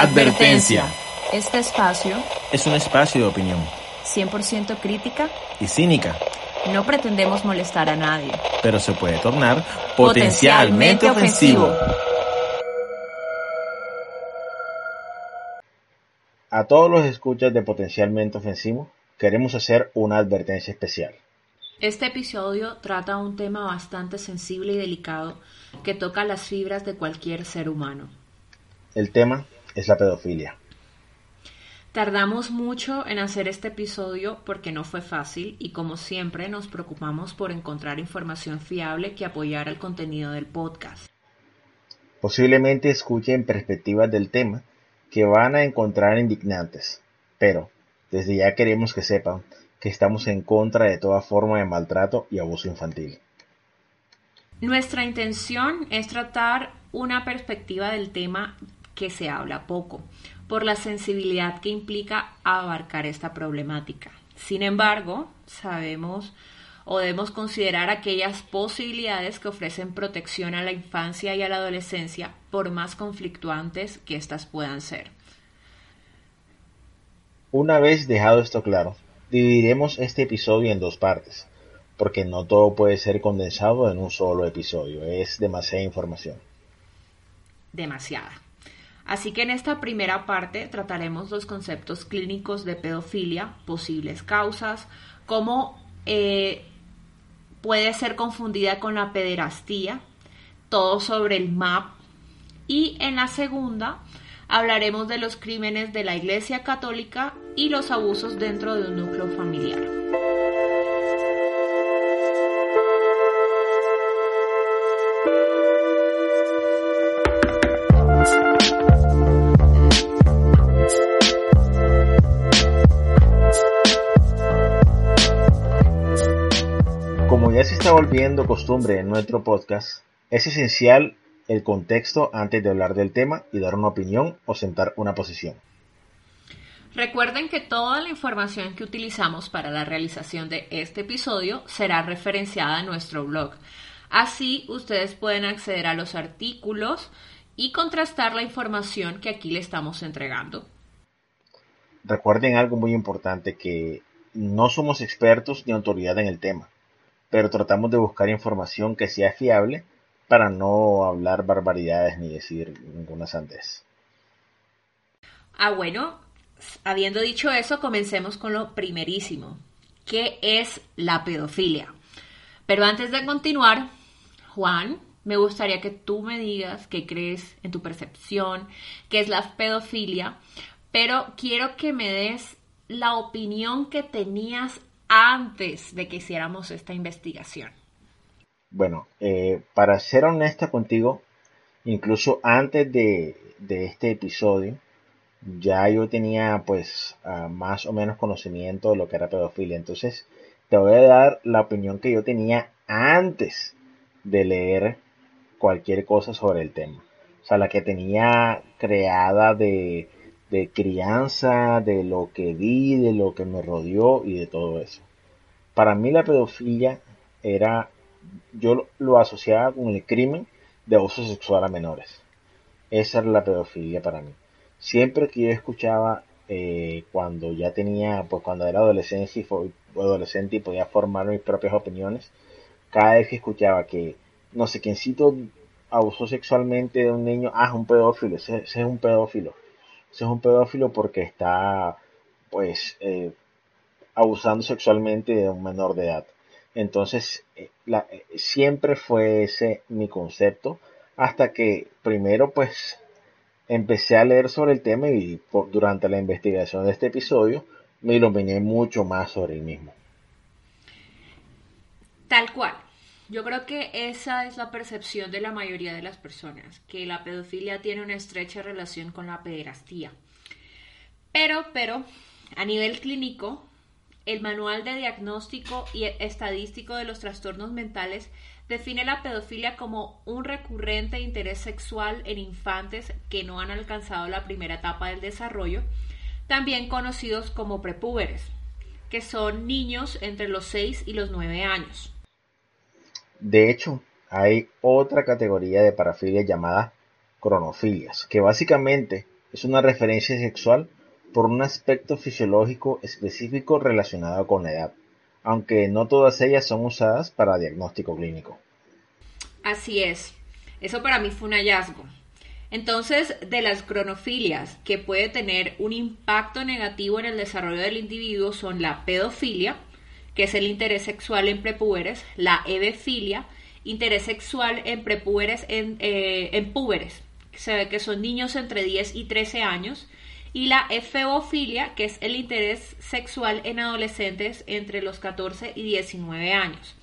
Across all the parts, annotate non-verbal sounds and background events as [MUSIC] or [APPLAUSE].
Advertencia. Este espacio, Es un espacio de opinión 100% crítica, y cínica, no pretendemos molestar a nadie. pero se puede tornar Potencialmente potencialmente ofensivo. A todos los escuchas de Potencialmente Ofensivo, queremos hacer una advertencia especial. Este episodio trata un tema bastante sensible y delicado que toca las fibras de cualquier ser humano. El tema es la pedofilia. Tardamos mucho en hacer este episodio porque no fue fácil y como siempre nos preocupamos por encontrar información fiable que apoyara el contenido del podcast. Posiblemente escuchen perspectivas del tema que van a encontrar indignantes, pero desde ya queremos que sepan que estamos en contra de toda forma de maltrato y abuso infantil. Nuestra intención es tratar una perspectiva del tema que se habla poco, por la sensibilidad que implica abarcar esta problemática. Sin embargo, sabemos o debemos considerar aquellas posibilidades que ofrecen protección a la infancia y a la adolescencia, por más conflictuantes que éstas puedan ser. Una vez dejado esto claro, dividiremos este episodio en dos partes, porque no todo puede ser condensado en un solo episodio, es demasiada información. demasiada. Así que en esta primera parte trataremos los conceptos clínicos de pedofilia, posibles causas, cómo eh, puede ser confundida con la pederastía, todo sobre el MAP y en la segunda hablaremos de los crímenes de la Iglesia Católica y los abusos dentro de un núcleo familiar. Está volviendo costumbre en nuestro podcast, es esencial el contexto antes de hablar del tema y dar una opinión o sentar una posición. Recuerden que toda la información que utilizamos para la realización de este episodio será referenciada en nuestro blog. Así ustedes pueden acceder a los artículos y contrastar la información que aquí le estamos entregando. Recuerden algo muy importante que no somos expertos ni autoridad en el tema, pero tratamos de buscar información que sea fiable para no hablar barbaridades ni decir ninguna sandez. Ah, bueno, habiendo dicho eso, comencemos con lo primerísimo. ¿Qué es la pedofilia? Pero antes de continuar, Juan, me gustaría que tú me digas qué crees en tu percepción, qué es la pedofilia, pero quiero que me des la opinión que tenías antes de que hiciéramos esta investigación. Bueno, eh, para ser honesta contigo, incluso antes de, este episodio, ya yo tenía pues ah, más o menos conocimiento de lo que era pedofilia. Entonces, te voy a dar la opinión que yo tenía antes de leer cualquier cosa sobre el tema. O sea, la que tenía creada de, de crianza, de lo que vi, de lo que me rodeó y de todo eso. Para mí la pedofilia era, yo lo- asociaba con el crimen de abuso sexual a menores. Esa era la pedofilia para mí. Siempre que yo escuchaba, eh, cuando ya tenía, pues cuando era adolescencia y adolescente y podía formar mis propias opiniones, cada vez que escuchaba que no sé quiéncito abusó sexualmente de un niño, ah, es un pedófilo, ese es un pedófilo. Es un pedófilo porque está, pues, eh, abusando sexualmente de un menor de edad. Entonces, eh, eh, siempre fue ese mi concepto, hasta que primero, pues, empecé a leer sobre el tema y por- durante la investigación de este episodio me iluminé mucho más sobre el mismo. Tal cual. Yo creo que esa es la percepción de la mayoría de las personas, que la pedofilia tiene una estrecha relación con la pederastía. Pero, pero, a nivel clínico, el Manual de Diagnóstico y Estadístico de los Trastornos Mentales define la pedofilia como un recurrente interés sexual en infantes que no han alcanzado la primera etapa del desarrollo, también conocidos como prepúberes, que son niños entre los 6 y los 9 años. De hecho, hay otra categoría de parafilia llamada cronofilias, que básicamente es una referencia sexual por un aspecto fisiológico específico relacionado con la edad, aunque no todas ellas son usadas para diagnóstico clínico. Así es. Eso para mí fue un hallazgo. Entonces, de las cronofilias que puede tener un impacto negativo en el desarrollo del individuo son la pedofilia, que es el interés sexual en prepúberes, la ebefilia, interés sexual en prepúberes en, eh, en púberes, se ve que son niños entre 10 y 13 años, y la efebofilia, que es el interés sexual en adolescentes entre los 14 y 19 años.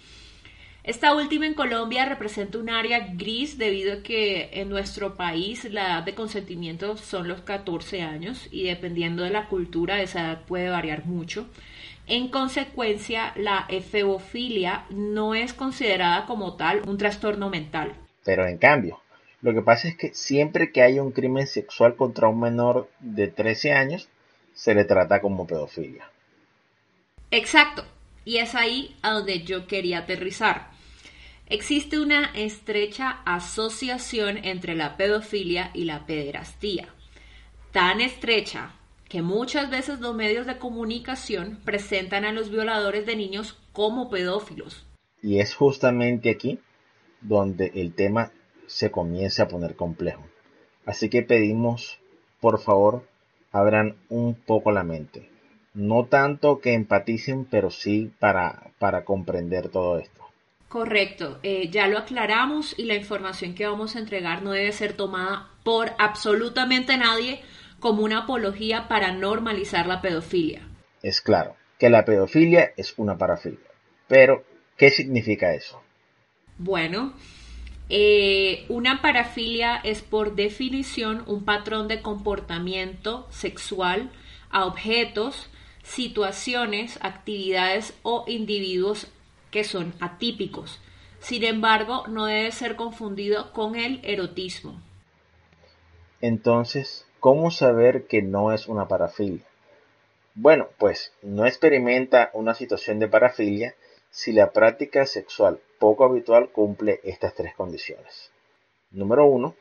Esta última en Colombia representa un área gris debido a que en nuestro país la edad de consentimiento son los 14 años y dependiendo de la cultura esa edad puede variar mucho. En consecuencia, la efebofilia no es considerada como tal un trastorno mental. Pero en cambio, lo que pasa es que siempre que haya un crimen sexual contra un menor de 13 años, se le trata como pedofilia. Exacto. Y es ahí a donde yo quería aterrizar. Existe una estrecha asociación entre la pedofilia y la pederastía. Tan estrecha que muchas veces los medios de comunicación presentan a los violadores de niños como pedófilos. Y es justamente aquí donde el tema se comienza a poner complejo. Así que pedimos, por favor, abran un poco la mente. No tanto que empaticen, pero sí para, para comprender todo esto. Correcto, eh, ya lo aclaramos y la información que vamos a entregar no debe ser tomada por absolutamente nadie como una apología para normalizar la pedofilia. Es claro que la pedofilia es una parafilia, pero ¿qué significa eso? Bueno, eh, una parafilia es por definición un patrón de comportamiento sexual a objetos, situaciones, actividades o individuos que son atípicos. Sin embargo, no debe ser confundido con el erotismo. Entonces, ¿cómo saber que no es una parafilia? Bueno, pues no experimenta una situación de parafilia si la práctica sexual poco habitual cumple estas tres condiciones. Número uno,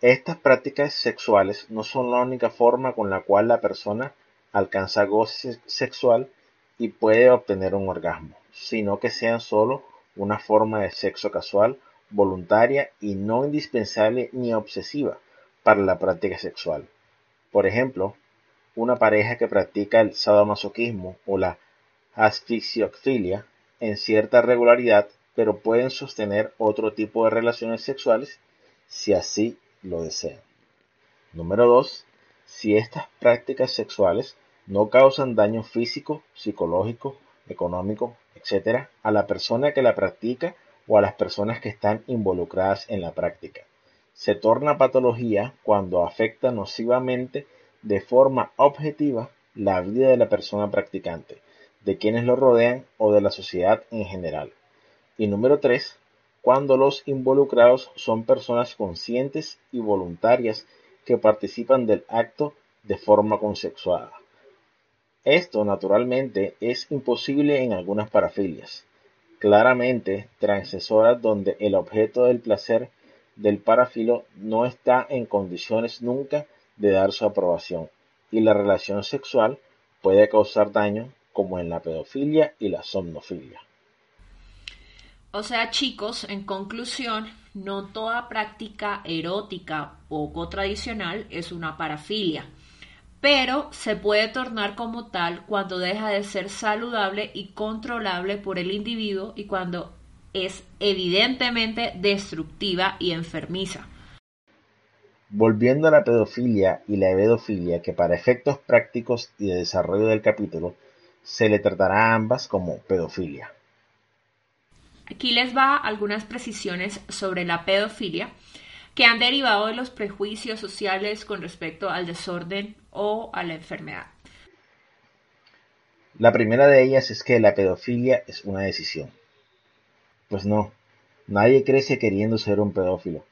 estas prácticas sexuales no son la única forma con la cual la persona alcanza goce sexual y puede obtener un orgasmo sino que sean solo una forma de sexo casual, voluntaria y no indispensable ni obsesiva para la práctica sexual. Por ejemplo, una pareja que practica el sadomasoquismo o la asfixiofilia en cierta regularidad, pero pueden sostener otro tipo de relaciones sexuales si así lo desean. Número 2. Si estas prácticas sexuales no causan daño físico, psicológico, económico etcétera, a la persona que la practica o a las personas que están involucradas en la práctica. Se torna patología cuando afecta nocivamente de forma objetiva la vida de la persona practicante, de quienes lo rodean o de la sociedad en general. Y número 3. Cuando los involucrados son personas conscientes y voluntarias que participan del acto de forma consensuada. Esto, naturalmente, es imposible en algunas parafilias, claramente transcesoras donde el objeto del placer del parafilo no está en condiciones nunca de dar su aprobación y la relación sexual puede causar daño como en la pedofilia y la somnofilia. O sea, chicos, en conclusión, no toda práctica erótica poco tradicional es una parafilia pero se puede tornar como tal cuando deja de ser saludable y controlable por el individuo y cuando es evidentemente destructiva y enfermiza. Volviendo a la pedofilia y la ebedofilia, que para efectos prácticos y de desarrollo del capítulo se le tratará a ambas como pedofilia. Aquí les va algunas precisiones sobre la pedofilia que han derivado de los prejuicios sociales con respecto al desorden o a la enfermedad. La primera de ellas es que la pedofilia es una decisión. Pues no, nadie crece queriendo ser un pedófilo.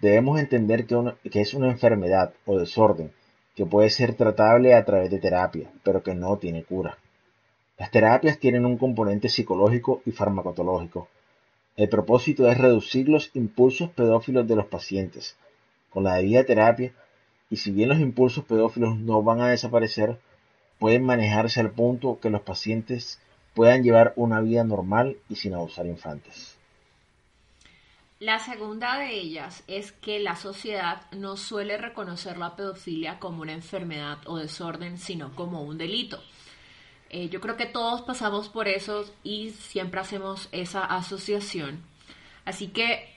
Debemos entender que, es una enfermedad o desorden que puede ser tratable a través de terapia, pero que no tiene cura. Las terapias tienen un componente psicológico y farmacológico. El propósito es reducir los impulsos pedófilos de los pacientes. Con la debida terapia y si bien los impulsos pedófilos no van a desaparecer, pueden manejarse al punto que los pacientes puedan llevar una vida normal y sin abusar infantes. La segunda de ellas es que la sociedad no suele reconocer la pedofilia como una enfermedad o desorden, sino como un delito. Eh, yo creo que todos pasamos por eso y siempre hacemos esa asociación. Así que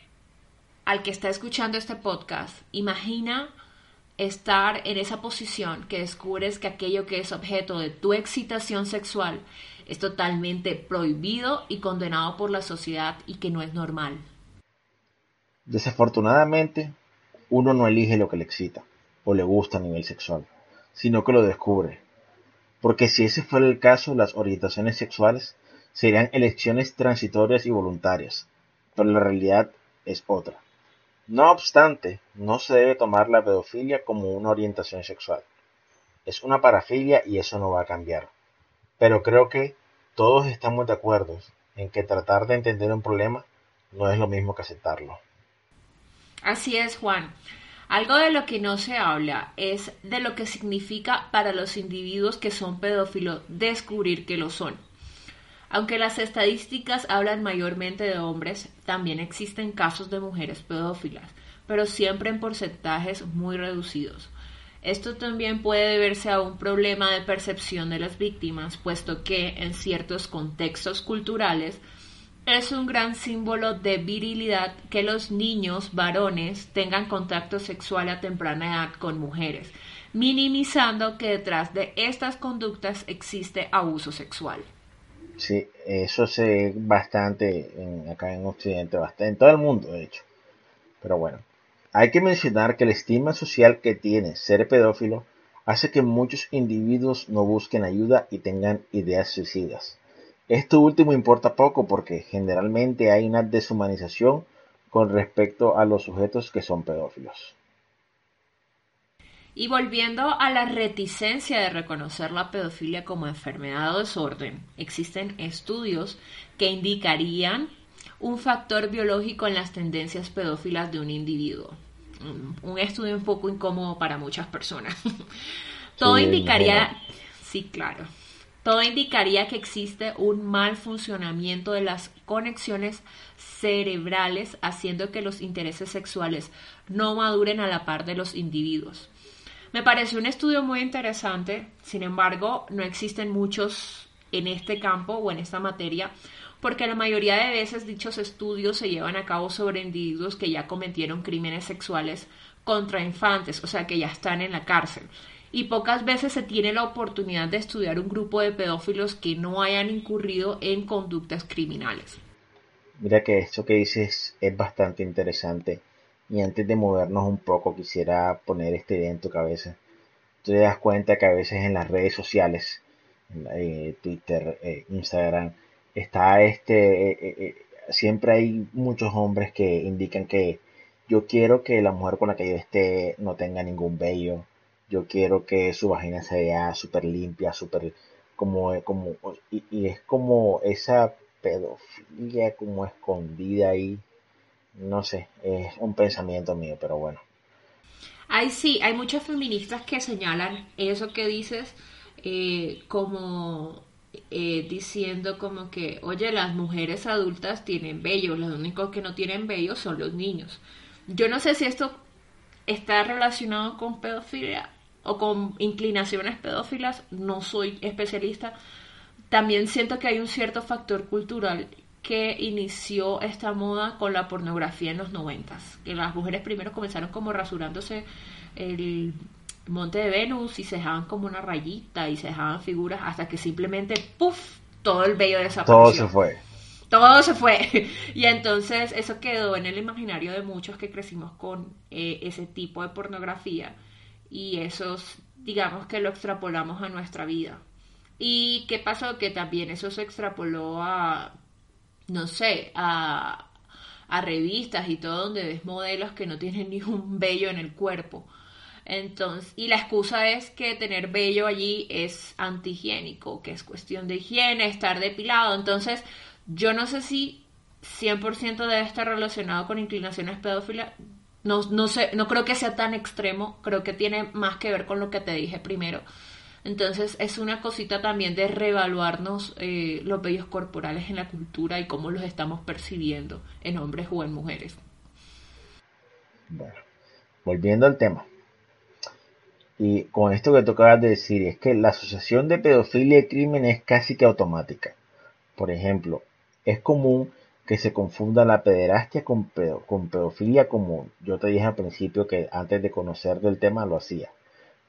al que está escuchando este podcast, imagina estar en esa posición que descubres que aquello que es objeto de tu excitación sexual es totalmente prohibido y condenado por la sociedad y que no es normal. Desafortunadamente, uno no elige lo que le excita o le gusta a nivel sexual, sino que lo descubre. Porque si ese fuera el caso, las orientaciones sexuales serían elecciones transitorias y voluntarias, pero la realidad es otra. No obstante, no se debe tomar la pedofilia como una orientación sexual. Es una parafilia y eso no va a cambiar. Pero creo que todos estamos de acuerdo en que tratar de entender un problema no es lo mismo que aceptarlo. Así es, Juan. Algo de lo que no se habla es de lo que significa para los individuos que son pedófilos descubrir que lo son. Aunque las estadísticas hablan mayormente de hombres, también existen casos de mujeres pedófilas, pero siempre en porcentajes muy reducidos. Esto también puede deberse a un problema de percepción de las víctimas, puesto que en ciertos contextos culturales es un gran símbolo de virilidad que los niños varones tengan contacto sexual a temprana edad con mujeres, minimizando que detrás de estas conductas existe abuso sexual. Sí, eso se ve bastante acá en Occidente, bastante, en todo el mundo, de hecho. Pero bueno, hay que mencionar que el estigma social que tiene ser pedófilo hace que muchos individuos no busquen ayuda y tengan ideas suicidas. Esto último importa poco porque generalmente hay una deshumanización con respecto a los sujetos que son pedófilos. Y volviendo a la reticencia de reconocer la pedofilia como enfermedad o desorden, existen estudios que indicarían un factor biológico en las tendencias pedófilas de un individuo. Un estudio un poco incómodo para muchas personas. [LAUGHS] Todo indicaría, sí, claro, todo indicaría que existe un mal funcionamiento de las conexiones cerebrales, haciendo que los intereses sexuales no maduren a la par de los individuos. Me pareció un estudio muy interesante, sin embargo, no existen muchos en este campo o en esta materia, porque la mayoría de veces dichos estudios se llevan a cabo sobre individuos que ya cometieron crímenes sexuales contra infantes, o sea, que ya están en la cárcel. Y pocas veces se tiene la oportunidad de estudiar un grupo de pedófilos que no hayan incurrido en conductas criminales. Mira que esto que dices es bastante interesante y antes de movernos un poco, quisiera poner este idea en tu cabeza. Tú te das cuenta que a veces en las redes sociales, eh, Twitter, eh, Instagram, está este, eh, siempre hay muchos hombres que indican que yo quiero que la mujer con la que yo esté no tenga ningún vello. Yo quiero que su vagina se vea súper limpia, súper como, como, y, y es como esa pedofilia como escondida ahí no sé, es un pensamiento mío, pero bueno. Hay sí, hay muchas feministas que señalan eso que dices eh, como eh, diciendo como que, oye, las mujeres adultas tienen vello, los únicos que no tienen vello son los niños. Yo no sé si esto está relacionado con pedofilia o con inclinaciones pedófilas, no soy especialista. También siento que hay un cierto factor cultural que inició esta moda con la pornografía en los noventas, que las mujeres primero comenzaron como rasurándose el monte de Venus y se dejaban como una rayita y se dejaban figuras hasta que simplemente ¡puf! todo el vello desapareció. Todo se fue. Todo se fue. [LAUGHS] Y entonces eso quedó en el imaginario de muchos que crecimos con eh, ese tipo de pornografía y eso digamos que lo extrapolamos a nuestra vida. ¿Y qué pasó? Que también eso se extrapoló a no sé, a, a revistas y todo donde ves modelos que no tienen [LAUGHS] ni un vello en el cuerpo. Entonces, y la excusa es que tener vello allí es antihigiénico, que es cuestión de higiene, estar depilado. Entonces, yo no sé si 100% debe estar relacionado con inclinaciones pedófilas. No, no, sé, no creo que sea tan extremo, creo que tiene más que ver con lo que te dije primero. Entonces es una cosita también de reevaluarnos eh, los vellos corporales en la cultura y cómo los estamos percibiendo en hombres o en mujeres. Bueno, volviendo al tema. Y con esto que tocabas de decir, es que la asociación de pedofilia y crimen es casi que automática. Por ejemplo, es común que se confunda la pederastia con, con pedofilia como yo te dije al principio que antes de conocer del tema lo hacía.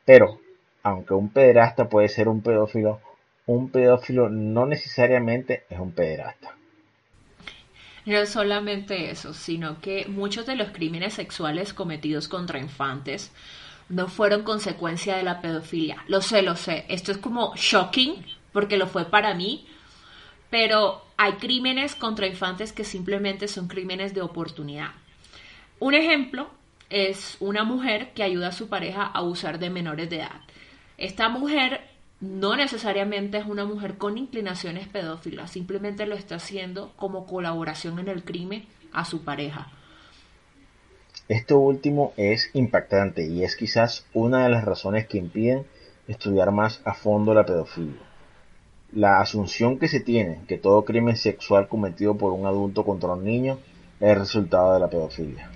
Pero, aunque un pederasta puede ser un pedófilo, un pedófilo no necesariamente es un pederasta. No solamente eso, sino que muchos de los crímenes sexuales cometidos contra infantes no fueron consecuencia de la pedofilia. Lo sé, lo sé. Esto es como shocking, porque lo fue para mí, pero hay crímenes contra infantes que simplemente son crímenes de oportunidad. Un ejemplo es una mujer que ayuda a su pareja a abusar de menores de edad. Esta mujer no necesariamente es una mujer con inclinaciones pedófilas, simplemente lo está haciendo como colaboración en el crimen a su pareja. Esto último es impactante y es quizás una de las razones que impiden estudiar más a fondo la pedofilia. La asunción que se tiene que todo crimen sexual cometido por un adulto contra un niño es resultado de la pedofilia.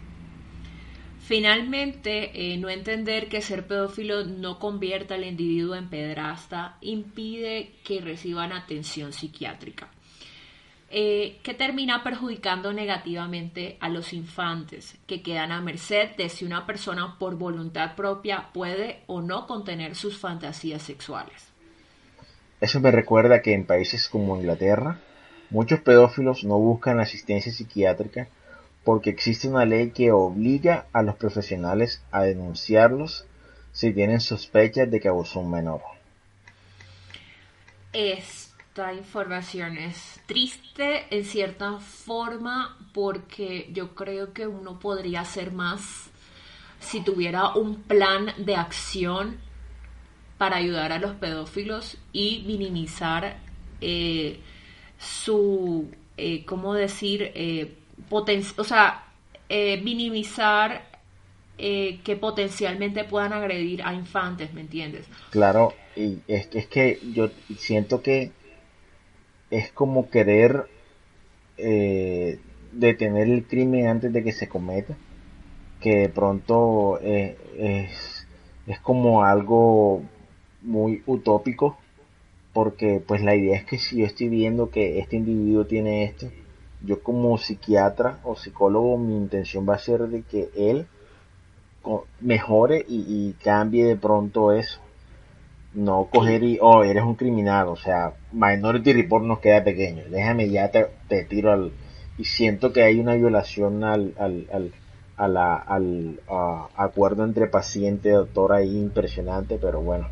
Finalmente, eh, no entender que ser pedófilo no convierta al individuo en pedrasta impide que reciban atención psiquiátrica, eh, que termina perjudicando negativamente a los infantes, que quedan a merced de si una persona por voluntad propia puede o no contener sus fantasías sexuales. Eso me recuerda que en países como Inglaterra, muchos pedófilos no buscan asistencia psiquiátrica porque existe una ley que obliga a los profesionales a denunciarlos si tienen sospechas de que abusó un menor. Esta información es triste en cierta forma porque yo creo que uno podría hacer más si tuviera un plan de acción para ayudar a los pedófilos y minimizar eh, su, eh, ¿cómo decir? Eh, o sea, eh, minimizar que potencialmente puedan agredir a infantes, ¿me entiendes? Claro, y es, es que yo siento que es como querer detener el crimen antes de que se cometa, que de pronto es, es como algo muy utópico porque pues la idea es que si yo estoy viendo que este individuo tiene esto, yo como psiquiatra o psicólogo mi intención va a ser de que él mejore y, cambie de pronto eso. No coger y, oh, eres un criminal, o sea, Minority Report nos queda pequeño, déjame ya te, tiro al... Y siento que hay una violación al, al, al, a la, al acuerdo entre paciente y doctor ahí impresionante, pero bueno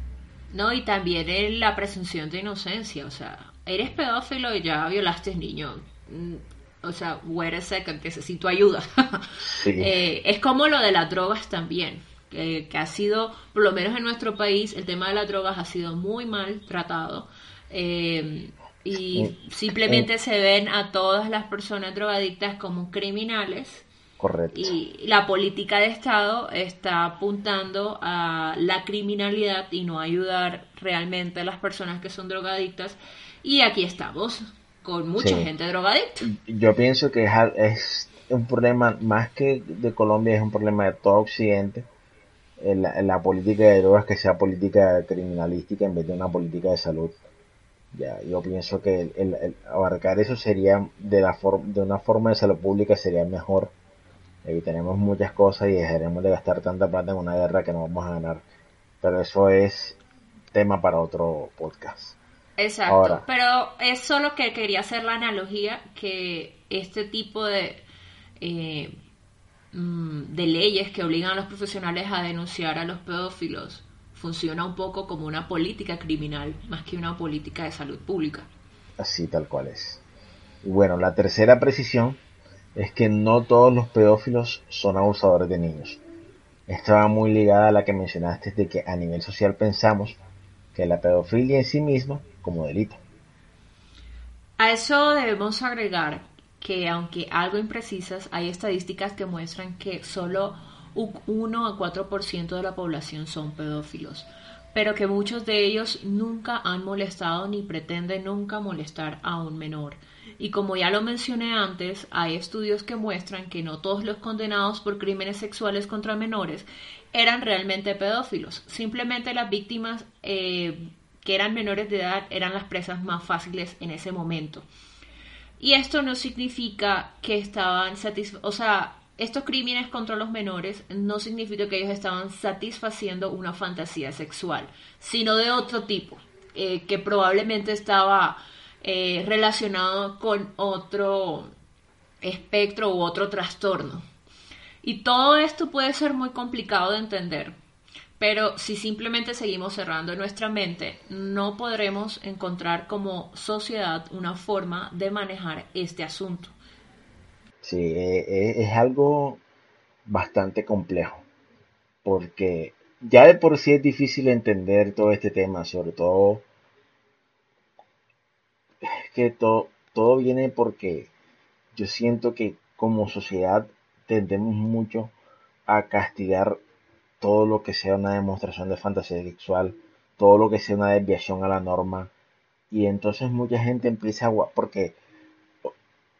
no, y también la presunción de inocencia, o sea, eres pedófilo y ya violaste niño. Mm, o sea, wait a second, necesito ayuda. [LAUGHS] Eh, es como lo de las drogas también, que, ha sido, por lo menos en nuestro país, el tema de las drogas ha sido muy mal tratado. Eh, y simplemente se ven a todas las personas drogadictas como criminales Correcto. Y la política de Estado está apuntando a la criminalidad y no ayudar realmente a las personas que son drogadictas. Y aquí estamos, con mucha gente drogadicta. Yo pienso que es un problema, más que de Colombia, es un problema de todo Occidente. En la, política de drogas que sea política criminalística en vez de una política de salud. Ya, yo pienso que el, abarcar eso sería de la de una forma de salud pública sería mejor tenemos muchas cosas y dejaremos de gastar tanta plata en una guerra que no vamos a ganar. Pero eso es tema para otro podcast. Exacto, pero es solo que quería hacer la analogía que este tipo de, eh, de leyes que obligan a los profesionales a denunciar a los pedófilos funciona un poco como una política criminal más que una política de salud pública. Así tal cual es. Y bueno, la tercera precisión es que no todos los pedófilos son abusadores de niños. Esta va muy ligada a la que mencionaste de que a nivel social pensamos que la pedofilia en sí misma como delito. A eso debemos agregar que aunque algo imprecisas, hay estadísticas que muestran que solo un 1 a 4% de la población son pedófilos, pero que muchos de ellos nunca han molestado ni pretenden nunca molestar a un menor. Y como ya lo mencioné antes, hay estudios que muestran que no todos los condenados por crímenes sexuales contra menores eran realmente pedófilos. Simplemente las víctimas eh, que eran menores de edad eran las presas más fáciles en ese momento. Y esto no significa que estaban satisfechos, o sea, estos crímenes contra los menores no significa que ellos estaban satisfaciendo una fantasía sexual, sino de otro tipo, eh, que probablemente estaba eh, relacionado con otro espectro u otro trastorno. Y todo esto puede ser muy complicado de entender, pero si simplemente seguimos cerrando nuestra mente, no podremos encontrar como sociedad una forma de manejar este asunto. Sí, eh, eh, es algo bastante complejo, porque ya de por sí es difícil entender todo este tema, sobre todo que todo, todo viene porque yo siento que como sociedad tendemos mucho a castigar todo lo que sea una demostración de fantasía sexual, todo lo que sea una desviación a la norma. Y entonces mucha gente empieza a... porque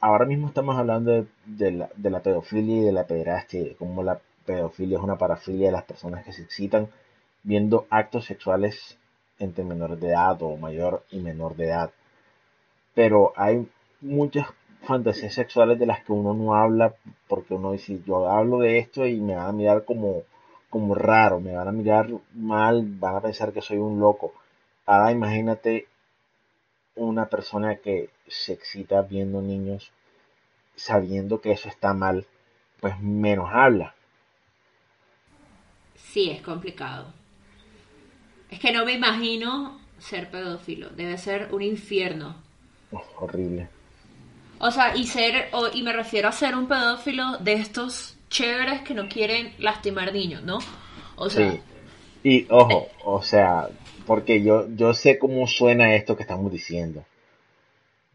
ahora mismo estamos hablando de, la, de pedofilia y de la pederastia, como la pedofilia es una parafilia de las personas que se excitan viendo actos sexuales entre menores de edad o mayor y menor de edad. Pero hay muchas fantasías sexuales de las que uno no habla porque uno dice yo hablo de esto y me van a mirar como, como raro, me van a mirar mal, van a pensar que soy un loco. Ahora imagínate una persona que se excita viendo niños sabiendo que eso está mal, pues menos habla. Sí, es complicado. Es que no me imagino ser pedófilo. Debe ser un infierno. horrible. O sea, y ser, y me refiero a ser un pedófilo de estos chéveres que no quieren lastimar niños, ¿no? O sea. Sí. Y ojo, o sea, porque yo, yo sé cómo suena esto que estamos diciendo.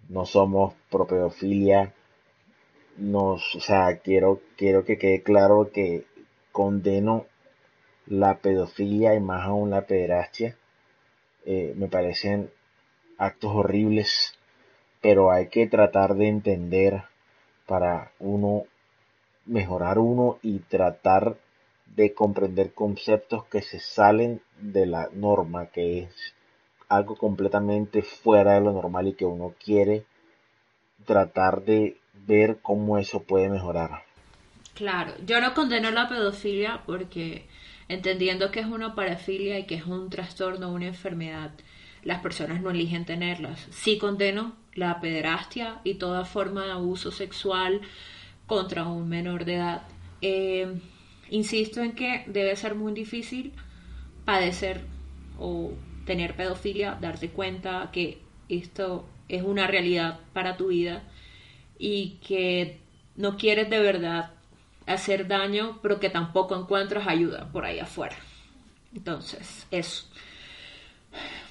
No somos pro pedofilia. Nos, o sea, quiero, quiero que quede claro que condeno la pedofilia y más aún la pederastia. Eh, me parecen actos horribles pero hay que tratar de entender para uno mejorar uno y tratar de comprender conceptos que se salen de la norma, que es algo completamente fuera de lo normal y que uno quiere tratar de ver cómo eso puede mejorar. Claro, yo no condeno la pedofilia porque entendiendo que es una parafilia y que es un trastorno, una enfermedad, las personas no eligen tenerlas. Sí condeno la pederastia y toda forma de abuso sexual contra un menor de edad. Eh, insisto en que debe ser muy difícil padecer o tener pedofilia, darte cuenta que esto es una realidad para tu vida y que no quieres de verdad hacer daño, pero que tampoco encuentras ayuda por ahí afuera. Entonces, eso.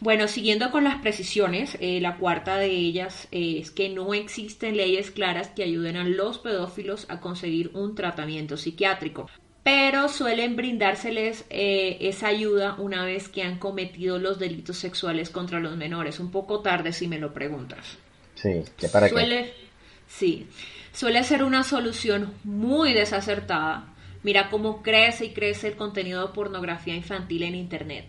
Bueno, siguiendo con las precisiones, eh, la cuarta de ellas eh, es que no existen leyes claras que ayuden a los pedófilos a conseguir un tratamiento psiquiátrico, pero suelen brindárseles eh, esa ayuda una vez que han cometido los delitos sexuales contra los menores. Un poco tarde si me lo preguntas. Sí, ¿qué para suele, Sí, suele ser una solución muy desacertada. Mira cómo crece y crece el contenido de pornografía infantil en Internet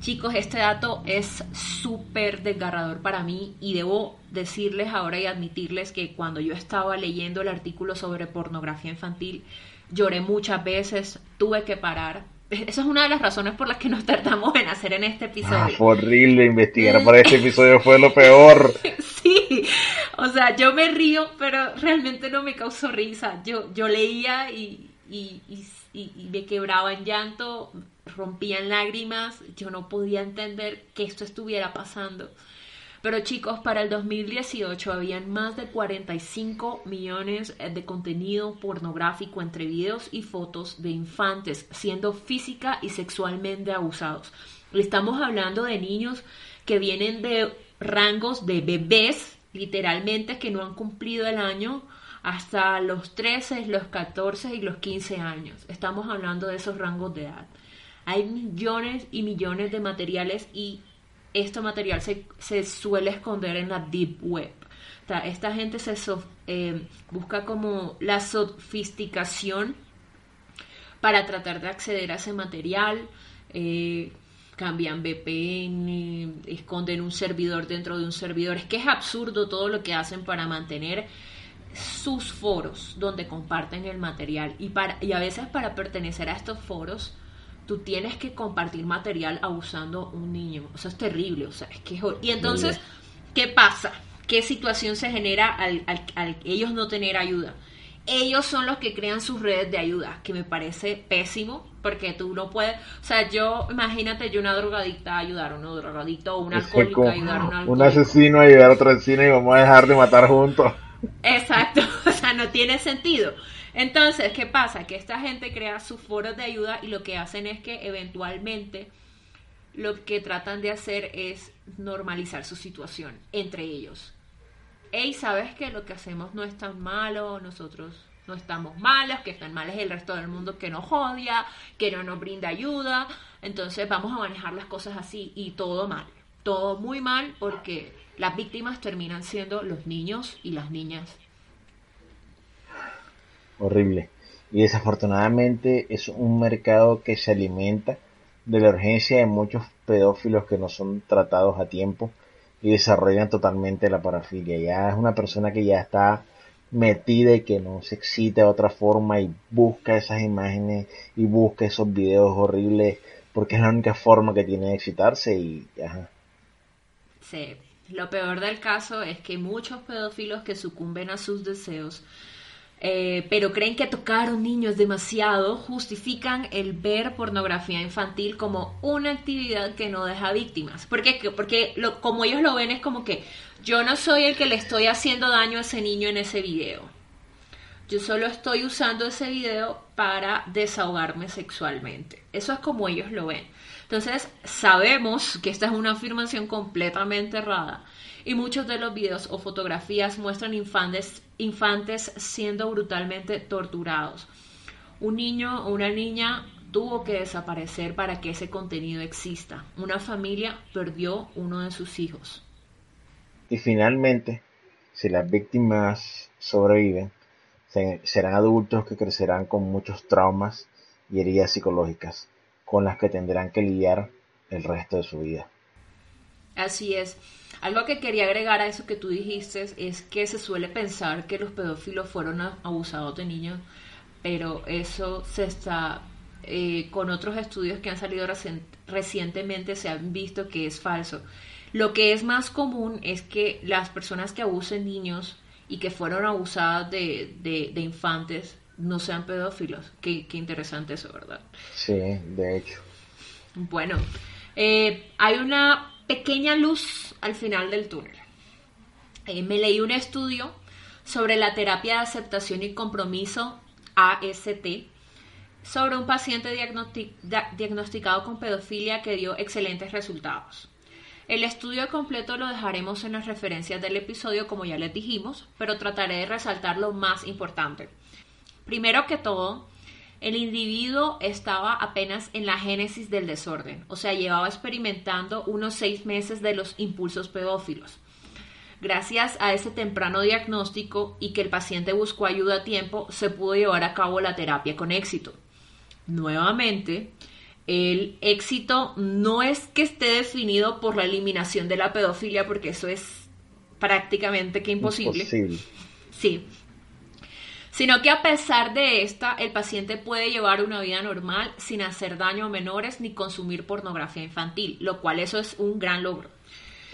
Chicos, este dato es súper desgarrador para mí y debo decirles ahora y admitirles que cuando yo estaba leyendo el artículo sobre pornografía infantil, lloré muchas veces, tuve que parar. [LAUGHS] Esa es una de las razones por las que nos tardamos en hacer en este episodio. Ah, fue horrible investigar para este [LAUGHS] episodio, fue lo peor. sí, o sea, yo me río, pero realmente no me causó risa. Yo, yo leía y, y, y, y me quebraba en llanto, rompían lágrimas, yo no podía entender que esto estuviera pasando. Pero chicos, para el 2018 habían más de 45 millones de contenido pornográfico entre videos y fotos de infantes siendo física y sexualmente abusados. Estamos hablando de niños que vienen de rangos de bebés, literalmente, que no han cumplido el año, hasta los 13, los 14 y los 15 años. Estamos hablando de esos rangos de edad. Hay millones y millones de materiales y este material se, suele esconder en la deep web. esta gente se eh, busca como la sofisticación para tratar de acceder a ese material. Eh, cambian VPN, esconden un servidor dentro de un servidor. Es que es absurdo todo lo que hacen para mantener sus foros donde comparten el material y, para, y a veces para pertenecer a estos foros tú tienes que compartir material abusando un niño. O sea, es terrible. O sea, es que Y entonces, ¿qué pasa? ¿Qué situación se genera al, al, ellos no tener ayuda? Ellos son los que crean sus redes de ayuda, que me parece pésimo, porque tú no puedes, o sea, yo, imagínate, yo una drogadicta ayudar a un drogadicto o un alcohólico ayudar a un alcohólico. Un asesino ayudar a otro asesino y vamos a dejar de matar juntos. Exacto, [LAUGHS] o sea, no tiene sentido. Entonces, ¿qué pasa? Que esta gente crea sus foros de ayuda y lo que hacen es que eventualmente lo que tratan de hacer es normalizar su situación entre ellos. Hey, ¿sabes que lo que hacemos no es tan malo? Nosotros no estamos malos, que están mal es el resto del mundo que nos odia, que no nos brinda ayuda. Entonces vamos a manejar las cosas así y todo mal. Todo muy mal porque las víctimas terminan siendo los niños y las niñas. Horrible. Y desafortunadamente es un mercado que se alimenta de la urgencia de muchos pedófilos que no son tratados a tiempo y desarrollan totalmente la parafilia. Ya es una persona que ya está metida y que no se excita de otra forma y busca esas imágenes y busca esos videos horribles porque es la única forma que tiene de excitarse y ajá. Sí, lo peor del caso es que muchos pedófilos que sucumben a sus deseos, eh, pero creen que tocar a un niño es demasiado, justifican el ver pornografía infantil como una actividad que no deja víctimas. ¿Por qué? Porque lo, como ellos lo ven es como que yo no soy el que le estoy haciendo daño a ese niño en ese video. Yo solo estoy usando ese video para desahogarme sexualmente. Eso es como ellos lo ven. Entonces, sabemos que esta es una afirmación completamente errada y muchos de los videos o fotografías muestran infantes, infantes siendo brutalmente torturados. Un niño o una niña tuvo que desaparecer para que ese contenido exista. Una familia perdió uno de sus hijos. Y finalmente, si las víctimas sobreviven, serán adultos que crecerán con muchos traumas y heridas psicológicas con las que tendrán que lidiar el resto de su vida. Así es. Algo que quería agregar a eso que tú dijiste es que se suele pensar que los pedófilos fueron abusados de niños, pero eso se está, eh, con otros estudios que han salido recientemente se han visto que es falso. Lo que es más común es que las personas que abusen niños y que fueron abusadas de, de infantes no sean pedófilos. Qué, interesante eso, ¿verdad? Sí, de hecho. Bueno, eh, hay una pequeña luz al final del túnel. Eh, me leí un estudio sobre la terapia de aceptación y compromiso AST sobre un paciente diagnosticado con pedofilia que dio excelentes resultados. El estudio completo lo dejaremos en las referencias del episodio como ya les dijimos, pero trataré de resaltar lo más importante. Primero que todo, el individuo estaba apenas en la génesis del desorden, o sea, llevaba experimentando unos seis meses de los impulsos pedófilos. Gracias a ese temprano diagnóstico y que el paciente buscó ayuda a tiempo, se pudo llevar a cabo la terapia con éxito. Nuevamente, el éxito no es que esté definido por la eliminación de la pedofilia, porque eso es prácticamente que imposible. imposible. Sí, sino que a pesar de esta, el paciente puede llevar una vida normal sin hacer daño a menores ni consumir pornografía infantil, lo cual eso es un gran logro.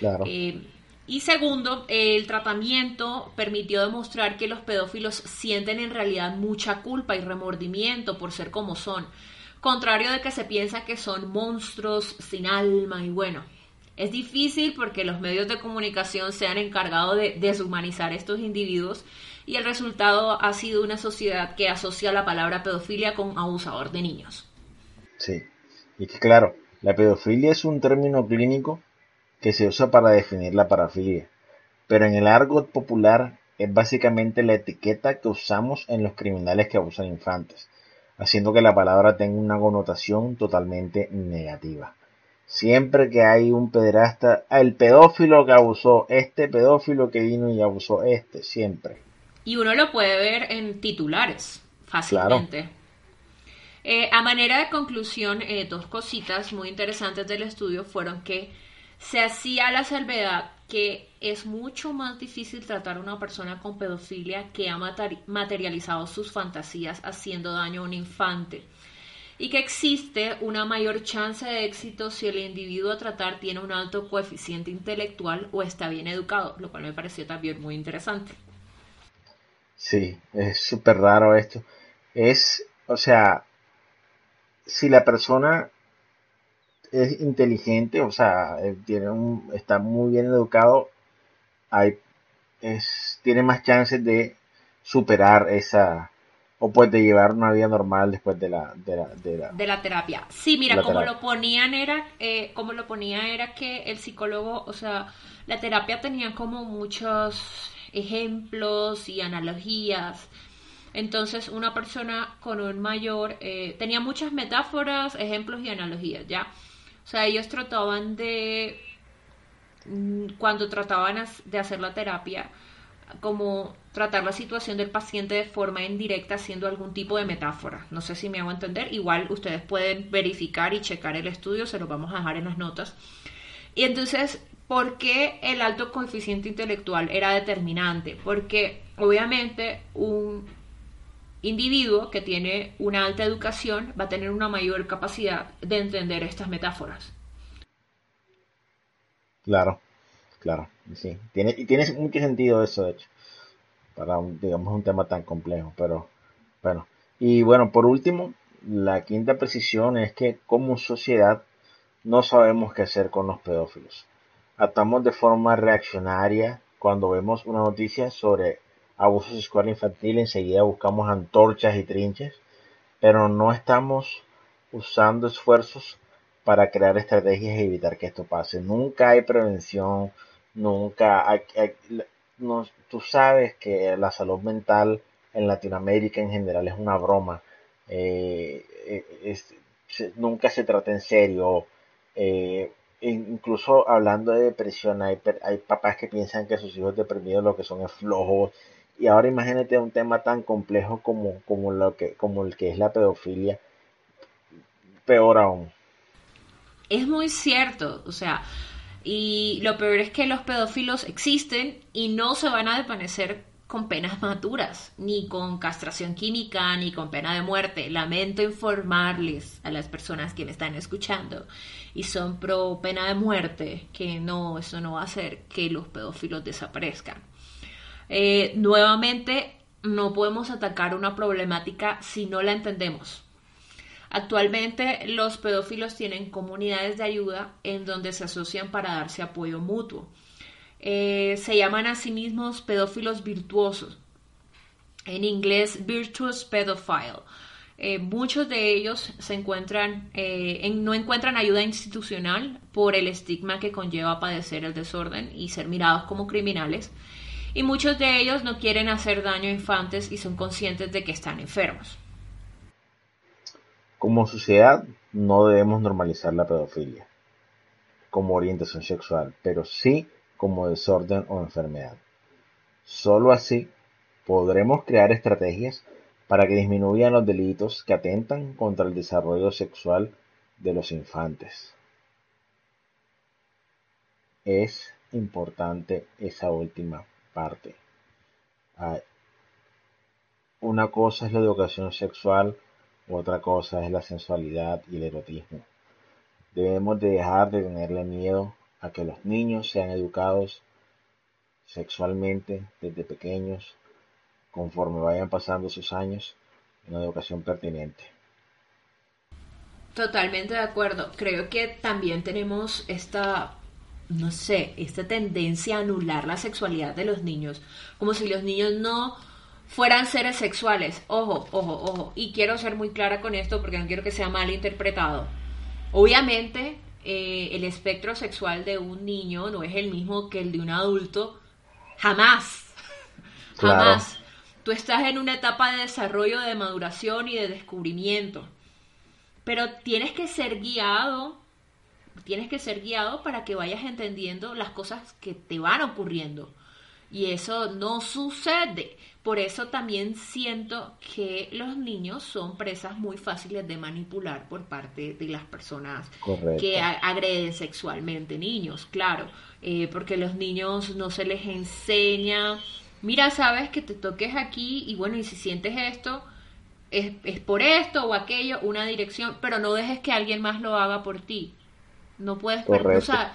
Claro. Eh, y segundo, el tratamiento permitió demostrar que los pedófilos sienten en realidad mucha culpa y remordimiento por ser como son, contrario de que se piensa que son monstruos sin alma y bueno. Es difícil porque los medios de comunicación se han encargado de deshumanizar estos individuos y el resultado ha sido una sociedad que asocia la palabra pedofilia con abusador de niños. Sí, y que claro, la pedofilia es un término clínico que se usa para definir la parafilia, pero en el argot popular es básicamente la etiqueta que usamos en los criminales que abusan infantes, haciendo que la palabra tenga una connotación totalmente negativa. Siempre que hay un pederasta, el pedófilo que abusó, este pedófilo que vino y abusó este, siempre. Y uno lo puede ver en titulares, fácilmente. Eh, a manera de conclusión, eh, dos cositas muy interesantes del estudio fueron que se hacía la salvedad que es mucho más difícil tratar a una persona con pedofilia que ha materializado sus fantasías haciendo daño a un infante y que existe una mayor chance de éxito si el individuo a tratar tiene un alto coeficiente intelectual o está bien educado, lo cual me pareció también muy interesante. Sí, es súper raro esto. Es, o sea, si la persona es inteligente, o sea, tiene un, está muy bien educado, hay, es, tiene más chances de superar esa, o pues de llevar una vida normal después de la de la, de la, terapia. Sí mira como lo ponían era eh, como lo ponía era que el psicólogo o sea la terapia tenía como muchos ejemplos y analogías. Entonces una persona con un mayor eh, tenía muchas metáforas ejemplos y analogías ya o sea ellos trataban de mm, cuando trataban de hacer la terapia como tratar la situación del paciente de forma indirecta haciendo algún tipo de metáfora. No sé si me hago entender. Igual ustedes pueden verificar y checar el estudio, se lo vamos a dejar en las notas. Y entonces, ¿por qué el alto coeficiente intelectual era determinante? Porque obviamente un individuo que tiene una alta educación va a tener una mayor capacidad de entender estas metáforas. Claro, claro, sí. Tiene, y tiene mucho sentido eso, de hecho para un, digamos un tema tan complejo, pero bueno. Y bueno, por último, la quinta precisión es que como sociedad no sabemos qué hacer con los pedófilos. Actuamos de forma reaccionaria cuando vemos una noticia sobre abuso sexual infantil, enseguida buscamos antorchas y trinches, pero no estamos usando esfuerzos para crear estrategias y evitar que esto pase. Nunca hay prevención, nunca hay, tú sabes que la salud mental en Latinoamérica en general es una broma. Eh, eh, nunca se trata en serio. Eh, incluso hablando de depresión, hay, hay papás que piensan que sus hijos deprimidos lo que son es flojos. Y ahora imagínate un tema tan complejo como, como, lo que, como el que es la pedofilia. Peor aún. Es muy cierto, o sea, y lo peor es que los pedófilos existen y no se van a desvanecer con penas maduras, ni con castración química, ni con pena de muerte. Lamento informarles a las personas que me están escuchando y son pro pena de muerte que no, eso no va a hacer que los pedófilos desaparezcan. Eh, nuevamente, no podemos atacar una problemática si no la entendemos. Actualmente los pedófilos tienen comunidades de ayuda en donde se asocian para darse apoyo mutuo. Eh, se llaman a sí mismos pedófilos virtuosos. En inglés, virtuous pedophile. Eh, muchos de ellos eh, no encuentran ayuda institucional por el estigma que conlleva padecer el desorden y ser mirados como criminales. Y muchos de ellos no quieren hacer daño a infantes y son conscientes de que están enfermos. Como sociedad no debemos normalizar la pedofilia como orientación sexual, pero sí como desorden o enfermedad. Solo así podremos crear estrategias para que disminuyan los delitos que atentan contra el desarrollo sexual de los infantes. Es importante esa última parte. Una cosa es la educación sexual otra cosa es la sensualidad y el erotismo. Debemos de dejar de tenerle miedo a que los niños sean educados sexualmente desde pequeños, conforme vayan pasando sus años, en una educación pertinente. Totalmente de acuerdo. Creo que también tenemos esta, no sé, esta tendencia a anular la sexualidad de los niños, como si los niños no fueran seres sexuales. Ojo, ojo, ojo. Y quiero ser muy clara con esto porque no quiero que sea mal interpretado. Obviamente, eh, el espectro sexual de un niño no es el mismo que el de un adulto. Jamás. [LAUGHS] Jamás. Tú estás en una etapa de desarrollo, de maduración y de descubrimiento. Pero tienes que ser guiado, tienes que ser guiado para que vayas entendiendo las cosas que te van ocurriendo. Y eso no sucede. Por eso también siento que los niños son presas muy fáciles de manipular por parte de las personas que agreden sexualmente niños, claro, eh, porque los niños no se les enseña, mira, sabes que te toques aquí y bueno, y si sientes esto, es, es por esto o aquello, una dirección, pero no dejes que alguien más lo haga por ti. No puedes, o sea,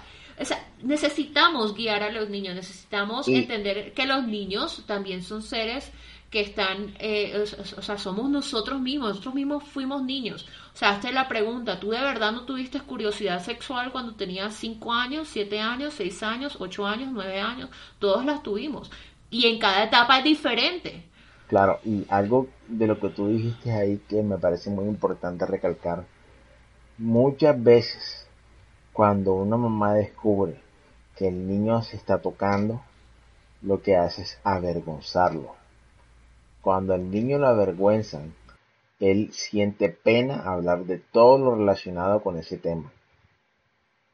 necesitamos guiar a los niños, necesitamos entender que los niños también son seres que están, eh, o, sea, somos nosotros mismos, nosotros mismos fuimos niños. O sea, hazte la pregunta, ¿tú de verdad no tuviste curiosidad sexual cuando tenías 5 años, 7 años, 6 años, 8 años, 9 años? Todos las tuvimos. Y en cada etapa es diferente. Claro, y algo de lo que tú dijiste ahí que me parece muy importante recalcar, muchas veces cuando una mamá descubre que el niño se está tocando, lo que hace es avergonzarlo. Cuando al niño lo avergüenzan, él siente pena hablar de todo lo relacionado con ese tema.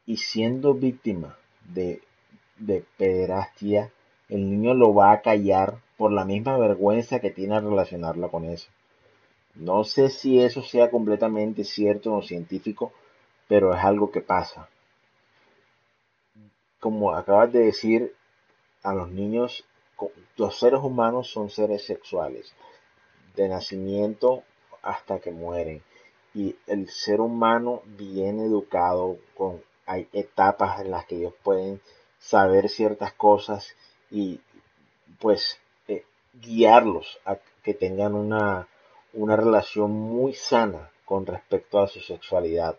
Y siendo víctima de, de pederastia, el niño lo va a callar por la misma vergüenza que tiene al relacionarlo con eso. No sé si eso sea completamente cierto o científico, pero es algo que pasa como acabas de decir, a los niños, los seres humanos son seres sexuales, de nacimiento hasta que mueren. Y el ser humano bien educado, con, hay etapas en las que ellos pueden saber ciertas cosas y pues eh, guiarlos a que tengan una, una relación muy sana con respecto a su sexualidad.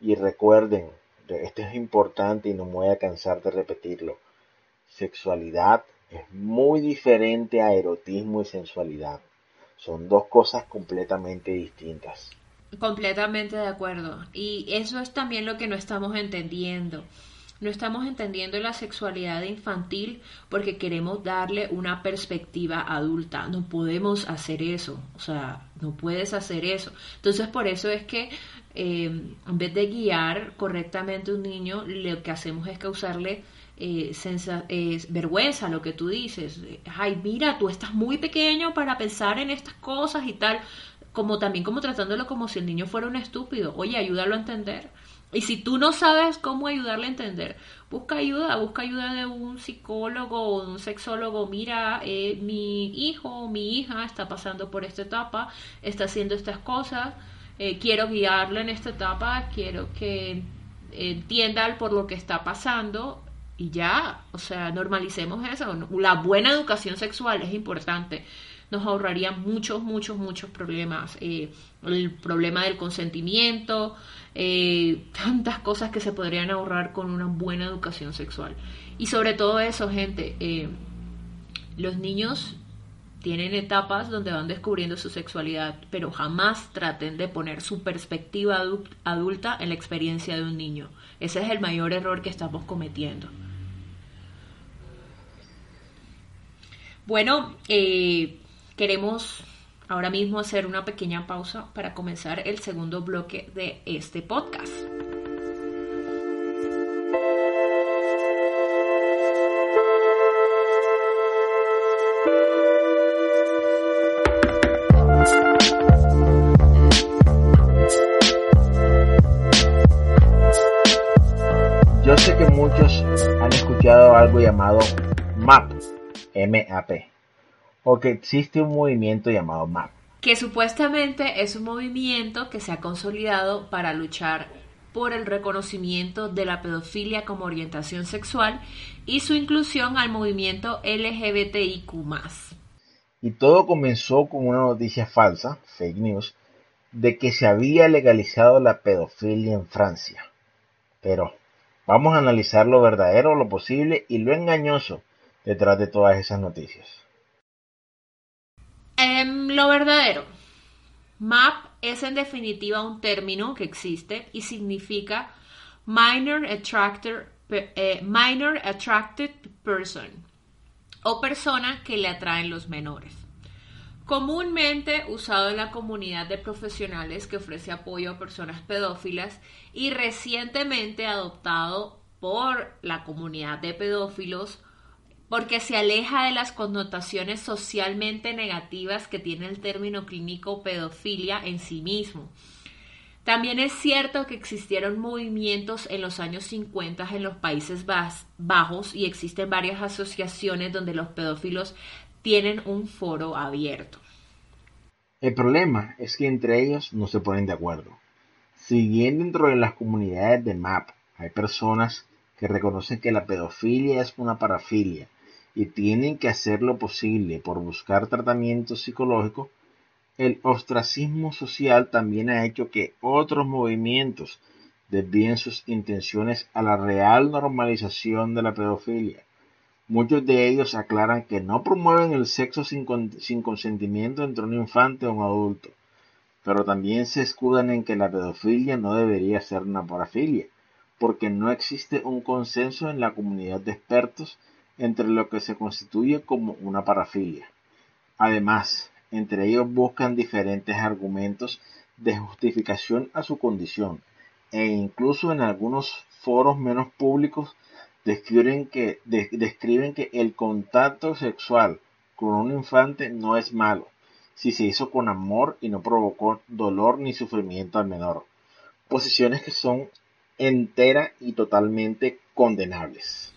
Y recuerden, esto es importante y no me voy a cansar de repetirlo. Sexualidad es muy diferente a erotismo y sensualidad. Son dos cosas completamente distintas. Completamente de acuerdo. Y eso es también lo que no estamos entendiendo. No estamos entendiendo la sexualidad infantil porque queremos darle una perspectiva adulta. No podemos hacer eso. O sea, no puedes hacer eso. Entonces, por eso es que eh, en vez de guiar correctamente a un niño, lo que hacemos es causarle eh, vergüenza, lo que tú dices. Ay, mira, tú estás muy pequeño para pensar en estas cosas y tal. Como también como tratándolo como si el niño fuera un estúpido. Oye, ayúdalo a entender. Y si tú no sabes cómo ayudarle a entender, busca ayuda, busca ayuda de un psicólogo o de un sexólogo. Mira, eh, mi hijo o mi hija está pasando por esta etapa, está haciendo estas cosas eh, quiero guiarlo en esta etapa, quiero que entienda por lo que está pasando y ya, o sea, normalicemos eso. La buena educación sexual es importante. Nos ahorraría muchos, muchos, muchos problemas. Eh, el problema del consentimiento, eh, [LAUGHS] tantas cosas que se podrían ahorrar con una buena educación sexual. Y sobre todo eso, gente, los niños tienen etapas donde van descubriendo su sexualidad, pero jamás traten de poner su perspectiva adulta en la experiencia de un niño. Ese es el mayor error que estamos cometiendo. Bueno, eh, queremos ahora mismo hacer una pequeña pausa para comenzar el segundo bloque de este podcast. algo llamado MAP, M-A-P, o que existe un movimiento llamado MAP. Que supuestamente es un movimiento que se ha consolidado para luchar por el reconocimiento de la pedofilia como orientación sexual y su inclusión al movimiento LGBTIQ. Y todo comenzó con una noticia falsa, fake news, de que se había legalizado la pedofilia en Francia. Pero Vamos a analizar lo verdadero, lo posible y lo engañoso detrás de todas esas noticias. Em, lo verdadero. MAP es en definitiva un término que existe y significa eh, minor Attracted Person. o persona que le atraen los menores. Comúnmente usado en la comunidad de profesionales que ofrece apoyo a personas pedófilas y recientemente adoptado por la comunidad de pedófilos porque se aleja de las connotaciones socialmente negativas que tiene el término clínico pedofilia en sí mismo. También es cierto que existieron movimientos en los años 50 en los Países Bajos y existen varias asociaciones donde los pedófilos tienen un foro abierto. El problema es que entre ellos no se ponen de acuerdo. Si bien dentro de las comunidades de MAP hay personas que reconocen que la pedofilia es una parafilia y tienen que hacer lo posible por buscar tratamiento psicológico, el ostracismo social también ha hecho que otros movimientos desvíen sus intenciones a la real normalización de la pedofilia. Muchos de ellos aclaran que no promueven el sexo sin, consentimiento entre un infante o un adulto, pero también se escudan en que la pedofilia no debería ser una parafilia, porque no existe un consenso en la comunidad de expertos entre lo que se constituye como una parafilia. Además, entre ellos buscan diferentes argumentos de justificación a su condición, e incluso en algunos foros menos públicos describen que, describen que el contacto sexual con un infante no es malo, si se hizo con amor y no provocó dolor ni sufrimiento al menor. Posiciones que son entera y totalmente condenables.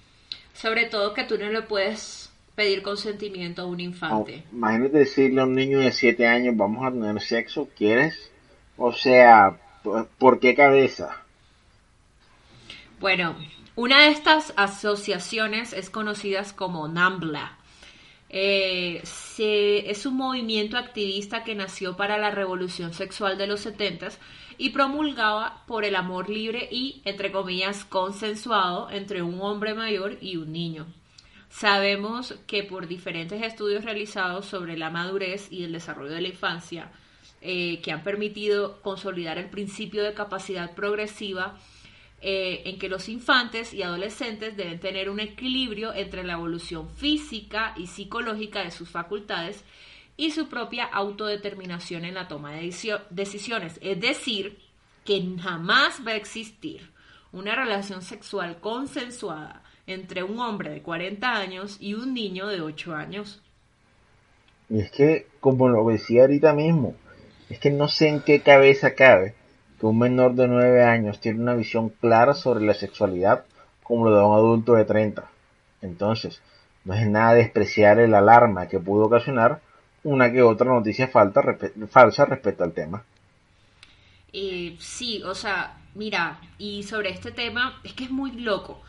Sobre todo que tú no le puedes pedir consentimiento a un infante. imagínate decirle a un niño de 7 años, vamos a tener sexo, ¿quieres? O sea, ¿por qué cabeza? Bueno, una de estas asociaciones es conocida como NAMBLA. Eh, es un movimiento activista que nació para la revolución sexual de los 70 y promulgaba por el amor libre y, entre comillas, consensuado entre un hombre mayor y un niño. Sabemos que por diferentes estudios realizados sobre la madurez y el desarrollo de la infancia, eh, que han permitido consolidar el principio de capacidad progresiva, eh, en que los infantes y adolescentes deben tener un equilibrio entre la evolución física y psicológica de sus facultades y su propia autodeterminación en la toma de decisiones. Es decir, que jamás va a existir una relación sexual consensuada entre un hombre de 40 años y un niño de 8 años. Y es que, como lo decía ahorita mismo, es que no sé en qué cabeza cabe que un menor de 9 años tiene una visión clara sobre la sexualidad como lo de un adulto de 30. Entonces, no es nada despreciar el alarma que pudo ocasionar una que otra noticia falta, falsa respecto al tema. Eh, sí, o sea, mira, y sobre este tema es que es muy loco.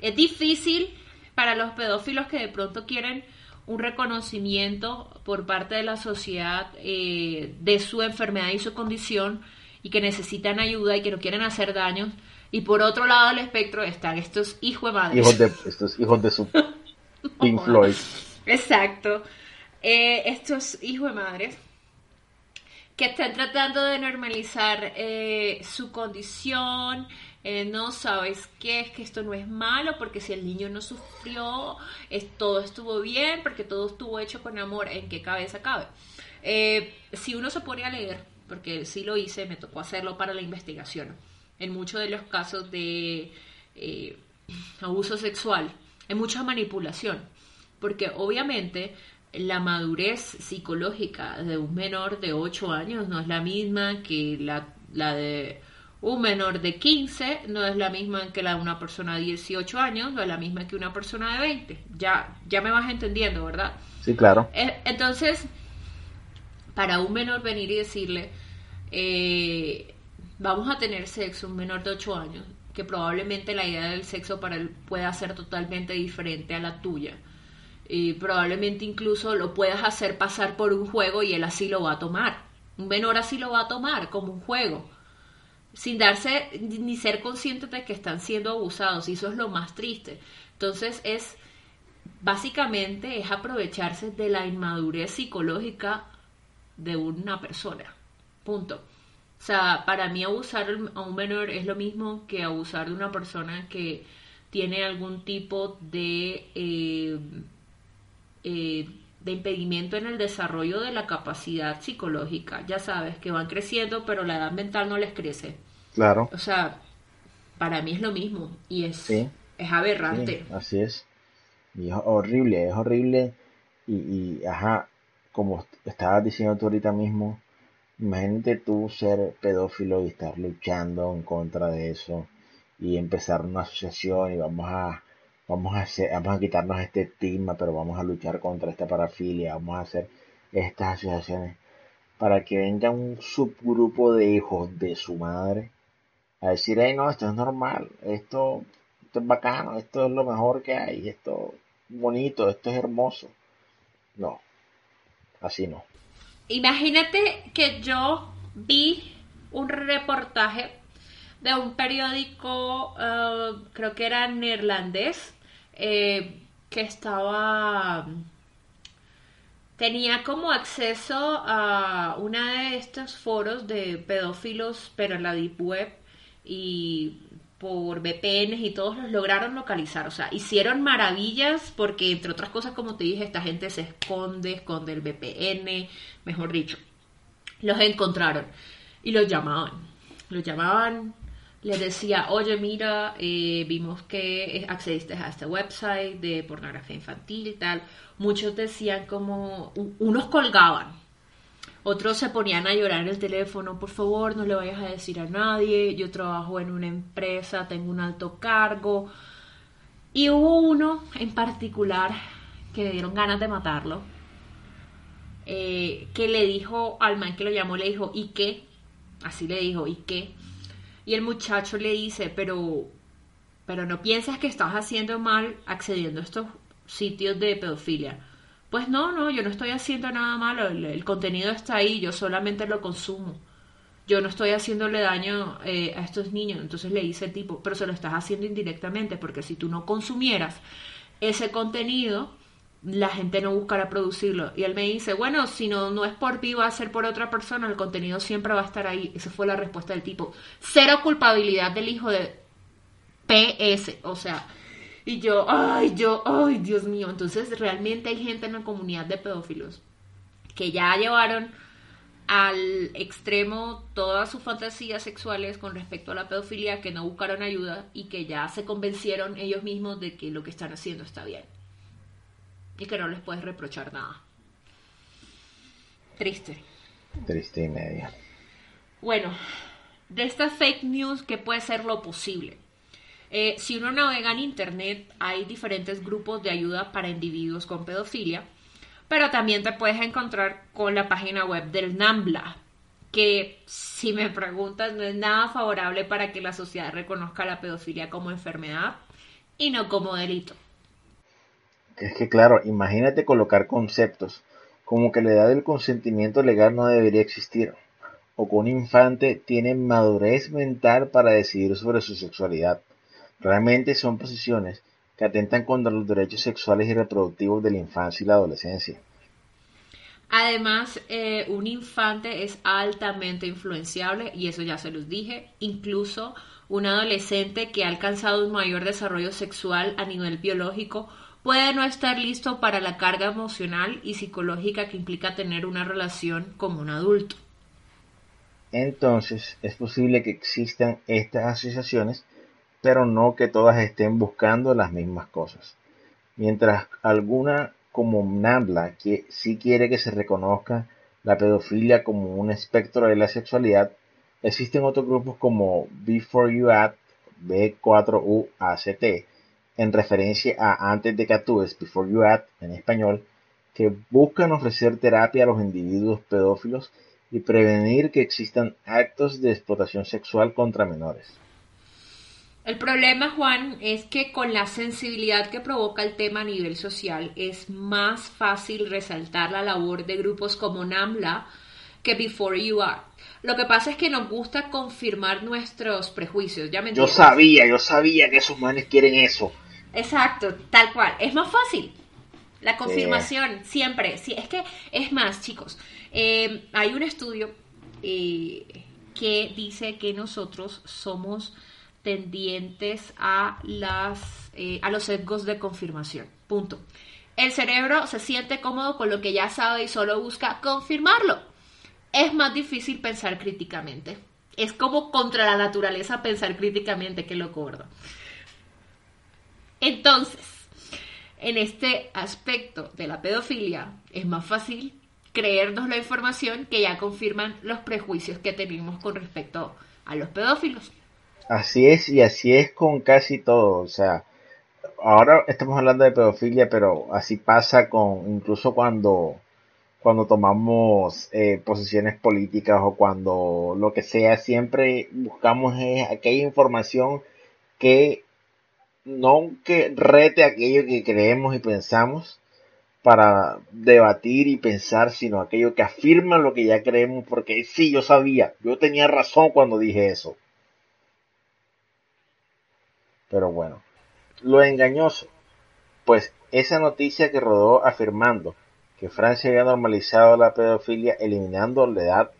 Es difícil para los pedófilos que de pronto quieren un reconocimiento por parte de la sociedad eh, de su enfermedad y su condición y que necesitan ayuda y que no quieren hacer daño. Y por otro lado del espectro están estos hijos de madres. Hijos de, estos hijos de su [LAUGHS] Pink Floyd. Exacto. Eh, estos hijos de madres que están tratando de normalizar eh, su condición, eh, no sabes qué, es que esto no es malo, porque si el niño no sufrió, es, todo estuvo bien, porque todo estuvo hecho con amor, ¿en qué cabeza cabe? Si uno se pone a leer, porque sí lo hice, me tocó hacerlo para la investigación, en muchos de los casos de abuso sexual, hay mucha manipulación, porque obviamente la madurez psicológica de un menor de 8 años no es la misma que la, la de un menor de 15 no es la misma que la de una persona de 18 años, no es la misma que una persona de 20. Ya, ya me vas entendiendo, ¿verdad? Sí, claro. Eh, entonces, para un menor venir y decirle, eh, vamos a tener sexo, un menor de 8 años, que probablemente la idea del sexo para él pueda ser totalmente diferente a la tuya. Y probablemente incluso lo puedas hacer pasar por un juego y él así lo va a tomar. Un menor así lo va a tomar como un juego sin darse ni ser conscientes de que están siendo abusados y eso es lo más triste. Entonces es básicamente es aprovecharse de la inmadurez psicológica de una persona. Punto. O sea, para mí abusar a un menor es lo mismo que abusar de una persona que tiene algún tipo de eh, eh, de impedimento en el desarrollo de la capacidad psicológica. Ya sabes que van creciendo, pero la edad mental no les crece. Claro. O sea, para mí es lo mismo y es, es aberrante. así es. Y es horrible, es horrible. Y, y, ajá, como estabas diciendo tú ahorita mismo, imagínate tú ser pedófilo y estar luchando en contra de eso y empezar una asociación y vamos a vamos a hacer, vamos a quitarnos este estigma, pero vamos a luchar contra esta parafilia, vamos a hacer estas asociaciones para que venga un subgrupo de hijos de su madre a decir, hey, no, esto es normal, esto, esto es bacano, esto es lo mejor que hay, esto es bonito, esto es hermoso. No, así no. Imagínate que yo vi un reportaje de un periódico, eh, creo que era neerlandés, eh, que estaba tenía como acceso a una de estos foros de pedófilos, pero en la Deep Web y por VPNs y todos los lograron localizar. O sea, hicieron maravillas porque, entre otras cosas, como te dije, esta gente se esconde, esconde el VPN, mejor dicho. Los encontraron y los llamaban. Los llamaban le decía, oye, mira, eh, vimos que accediste a este website de pornografía infantil y tal. Muchos decían como, unos colgaban, otros se ponían a llorar en el teléfono, por favor, no le vayas a decir a nadie, yo trabajo en una empresa, tengo un alto cargo. Y hubo uno en particular que le dieron ganas de matarlo, eh, que le dijo al man que lo llamó, le dijo, ¿y qué? Así le dijo, ¿y qué? Y el muchacho le dice, pero, pero no piensas que estás haciendo mal accediendo a estos sitios de pedofilia. Pues no, no, yo no estoy haciendo nada malo, el, contenido está ahí, yo solamente lo consumo. Yo no estoy haciéndole daño eh, a estos niños. Entonces le dice el tipo, pero se lo estás haciendo indirectamente, porque si tú no consumieras ese contenido, la gente no buscará producirlo. Y él me dice, bueno, si no, no es por ti, va a ser por otra persona, el contenido siempre va a estar ahí. Esa fue la respuesta del tipo. Cero culpabilidad del hijo de PS. O sea, y yo, ay, yo, ay, Dios mío. Entonces, realmente hay gente en la comunidad de pedófilos que ya llevaron al extremo todas sus fantasías sexuales con respecto a la pedofilia, que no buscaron ayuda y que ya se convencieron ellos mismos de que lo que están haciendo está bien y que no les puedes reprochar nada. Triste. Triste y media. Bueno, de estas fake news, ¿qué puede ser lo posible? Eh, si uno navega en Internet, hay diferentes grupos de ayuda para individuos con pedofilia, pero también te puedes encontrar con la página web del NAMBLA, que si me preguntas no es nada favorable para que la sociedad reconozca la pedofilia como enfermedad y no como delito. Es que claro, imagínate colocar conceptos como que la edad del consentimiento legal no debería existir, o que un infante tiene madurez mental para decidir sobre su sexualidad. Realmente son posiciones que atentan contra los derechos sexuales y reproductivos de la infancia y la adolescencia. Además, eh, un infante es altamente influenciable, y eso ya se los dije, incluso un adolescente que ha alcanzado un mayor desarrollo sexual a nivel biológico puede no estar listo para la carga emocional y psicológica que implica tener una relación como un adulto. Entonces, es posible que existan estas asociaciones, pero no que todas estén buscando las mismas cosas. Mientras alguna como NAMBLA que sí quiere que se reconozca la pedofilia como un espectro de la sexualidad, existen otros grupos como Before You Act, B4UACT, en referencia a Antes de que actúes, Before You Act en español, que buscan ofrecer terapia a los individuos pedófilos y prevenir que existan actos de explotación sexual contra menores. El problema, Juan, es que con la sensibilidad que provoca el tema a nivel social es más fácil resaltar la labor de grupos como NAMLA que Before You Act. Lo que pasa es que nos gusta confirmar nuestros prejuicios. ¿ya me yo sabía, yo sabía que esos manes quieren eso. Exacto, tal cual. Es más fácil. La confirmación, siempre. Sí, es que, es más, chicos, eh, hay un estudio eh, que dice que nosotros somos tendientes a, las, eh, a los sesgos de confirmación. Punto. el cerebro se siente cómodo con lo que ya sabe y solo busca confirmarlo. Es más difícil pensar críticamente. Es como contra la naturaleza pensar críticamente, que lo gordo. Entonces, en este aspecto de la pedofilia, es más fácil creernos la información que ya confirman los prejuicios que tenemos con respecto a los pedófilos. Así es, y así es con casi todo. O sea, ahora estamos hablando de pedofilia, pero así pasa con incluso cuando cuando tomamos eh, posiciones políticas o cuando lo que sea, siempre buscamos aquella información que que rete aquello que creemos y pensamos para debatir y pensar, sino aquello que afirma lo que ya creemos, porque sí, yo sabía, yo tenía razón cuando dije eso. Pero bueno, lo engañoso, pues esa noticia que rodó afirmando que Francia había normalizado la pedofilia eliminando la edad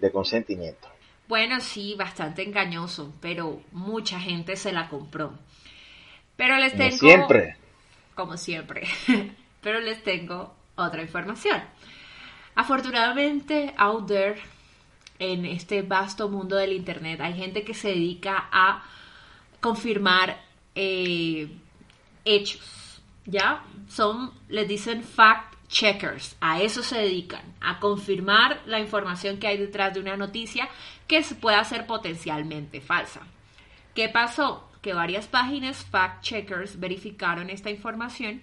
de consentimiento. Bueno, sí, bastante engañoso, pero mucha gente se la compró. Pero les tengo... Como siempre. Como siempre. [LAUGHS] pero les tengo otra información. Afortunadamente, out there, en este vasto mundo del Internet, hay gente que se dedica a confirmar eh, hechos, ¿ya? Son, les dicen fact checkers, a eso se dedican, a confirmar la información que hay detrás de una noticia que pueda ser potencialmente falsa. ¿Qué pasó? Que varias páginas fact checkers verificaron esta información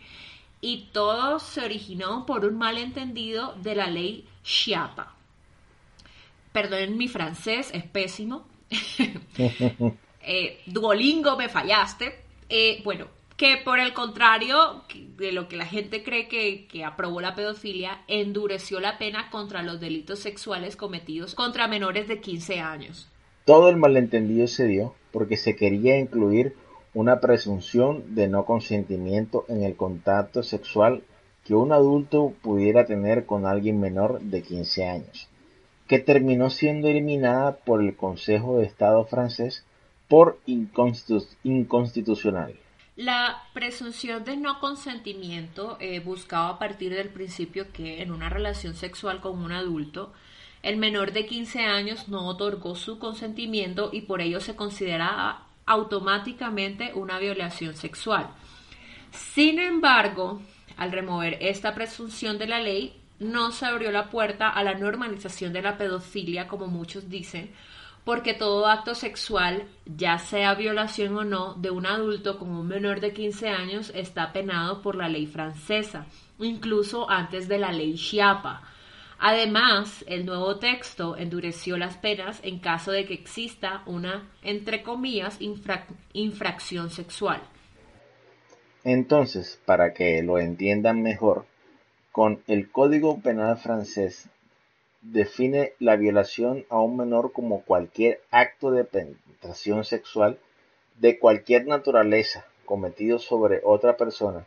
y todo se originó por un malentendido de la ley Chiapa. Perdonen mi francés, es pésimo. [LAUGHS] eh, Duolingo, me fallaste. Eh, bueno, que por el contrario de lo que la gente cree que, aprobó la pedofilia, endureció la pena contra los delitos sexuales cometidos contra menores de 15 años. Todo el malentendido se dio porque se quería incluir una presunción de no consentimiento en el contacto sexual que un adulto pudiera tener con alguien menor de 15 años, que terminó siendo eliminada por el Consejo de Estado francés por inconstitucional. La presunción de no consentimiento eh, buscaba a partir del principio que en una relación sexual con un adulto, el menor de 15 años no otorgó su consentimiento y por ello se consideraba automáticamente una violación sexual. Sin embargo, al remover esta presunción de la ley, no se abrió la puerta a la normalización de la pedofilia, como muchos dicen, porque todo acto sexual, ya sea violación o no, de un adulto con un menor de 15 años está penado por la ley francesa, incluso antes de la ley Chiapa. Además, el nuevo texto endureció las penas en caso de que exista una, entre comillas, infracción sexual. Entonces, para que lo entiendan mejor, con el Código Penal francés define la violación a un menor como cualquier acto de penetración sexual de cualquier naturaleza cometido sobre otra persona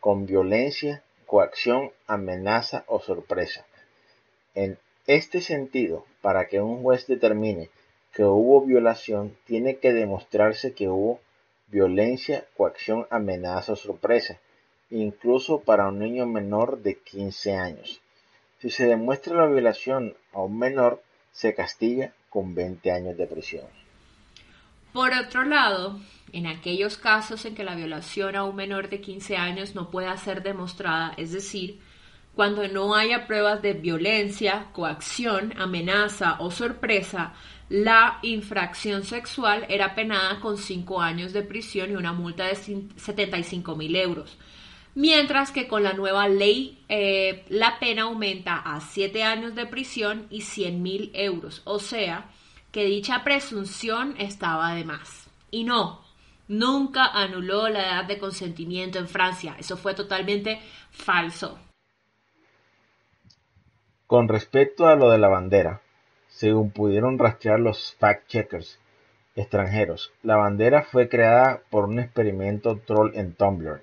con violencia, coacción, amenaza o sorpresa. En este sentido, para que un juez determine que hubo violación, tiene que demostrarse que hubo violencia, coacción, amenaza o sorpresa, incluso para un niño menor de 15 años. Si se demuestra la violación a un menor, se castiga con 20 años de prisión. Por otro lado, en aquellos casos en que la violación a un menor de 15 años no pueda ser demostrada, es decir, cuando no haya pruebas de violencia, coacción, amenaza o sorpresa, la infracción sexual era penada con 5 años de prisión y una multa de 75 mil euros mientras que con la nueva ley eh, la pena aumenta a 7 años de prisión y 100 mil euros, o sea que dicha presunción estaba de más. Y no, nunca anuló la edad de consentimiento en Francia, eso fue totalmente falso. Con respecto a lo de la bandera, según pudieron rastrear los fact-checkers extranjeros, la bandera fue creada por un experimento troll en Tumblr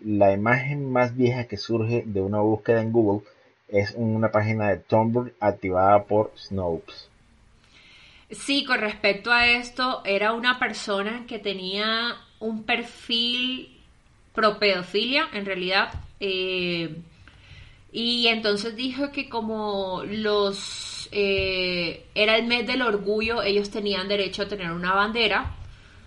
la imagen más vieja que surge de una búsqueda en Google es una página de Tumblr activada por Snopes. Sí, con respecto a esto, era una persona que tenía un perfil pro pedofilia, en realidad Eh, y entonces dijo que como los eh, era el mes del orgullo, ellos tenían derecho a tener una bandera.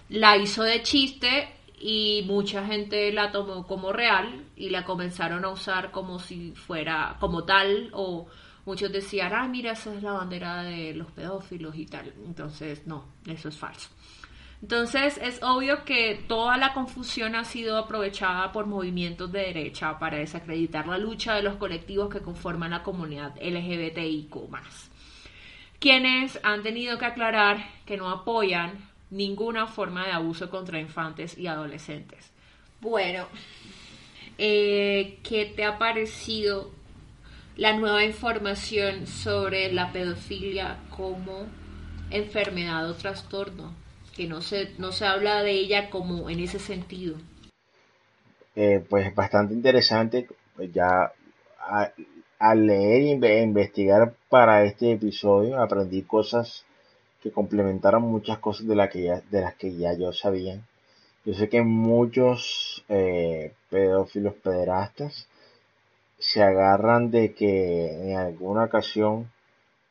La hizo de chiste y mucha gente la tomó como real y la comenzaron a usar como si fuera como tal o muchos decían, ah, mira, esa es la bandera de los pedófilos y tal. Entonces, no, eso es falso. Entonces es obvio que toda la confusión ha sido aprovechada por movimientos de derecha para desacreditar la lucha de los colectivos que conforman la comunidad LGBTIQ quienes han tenido que aclarar que no apoyan ninguna forma de abuso contra infantes y adolescentes. Bueno, eh, ¿qué te ha parecido la nueva información sobre la pedofilia como enfermedad o trastorno? Que no se, no se habla de ella como en ese sentido. Eh, pues bastante interesante, pues ya al leer e investigar para este episodio aprendí cosas que complementaron muchas cosas de, la que ya, de las que ya yo sabía. Yo sé que muchos eh, pedófilos pederastas se agarran de que en alguna ocasión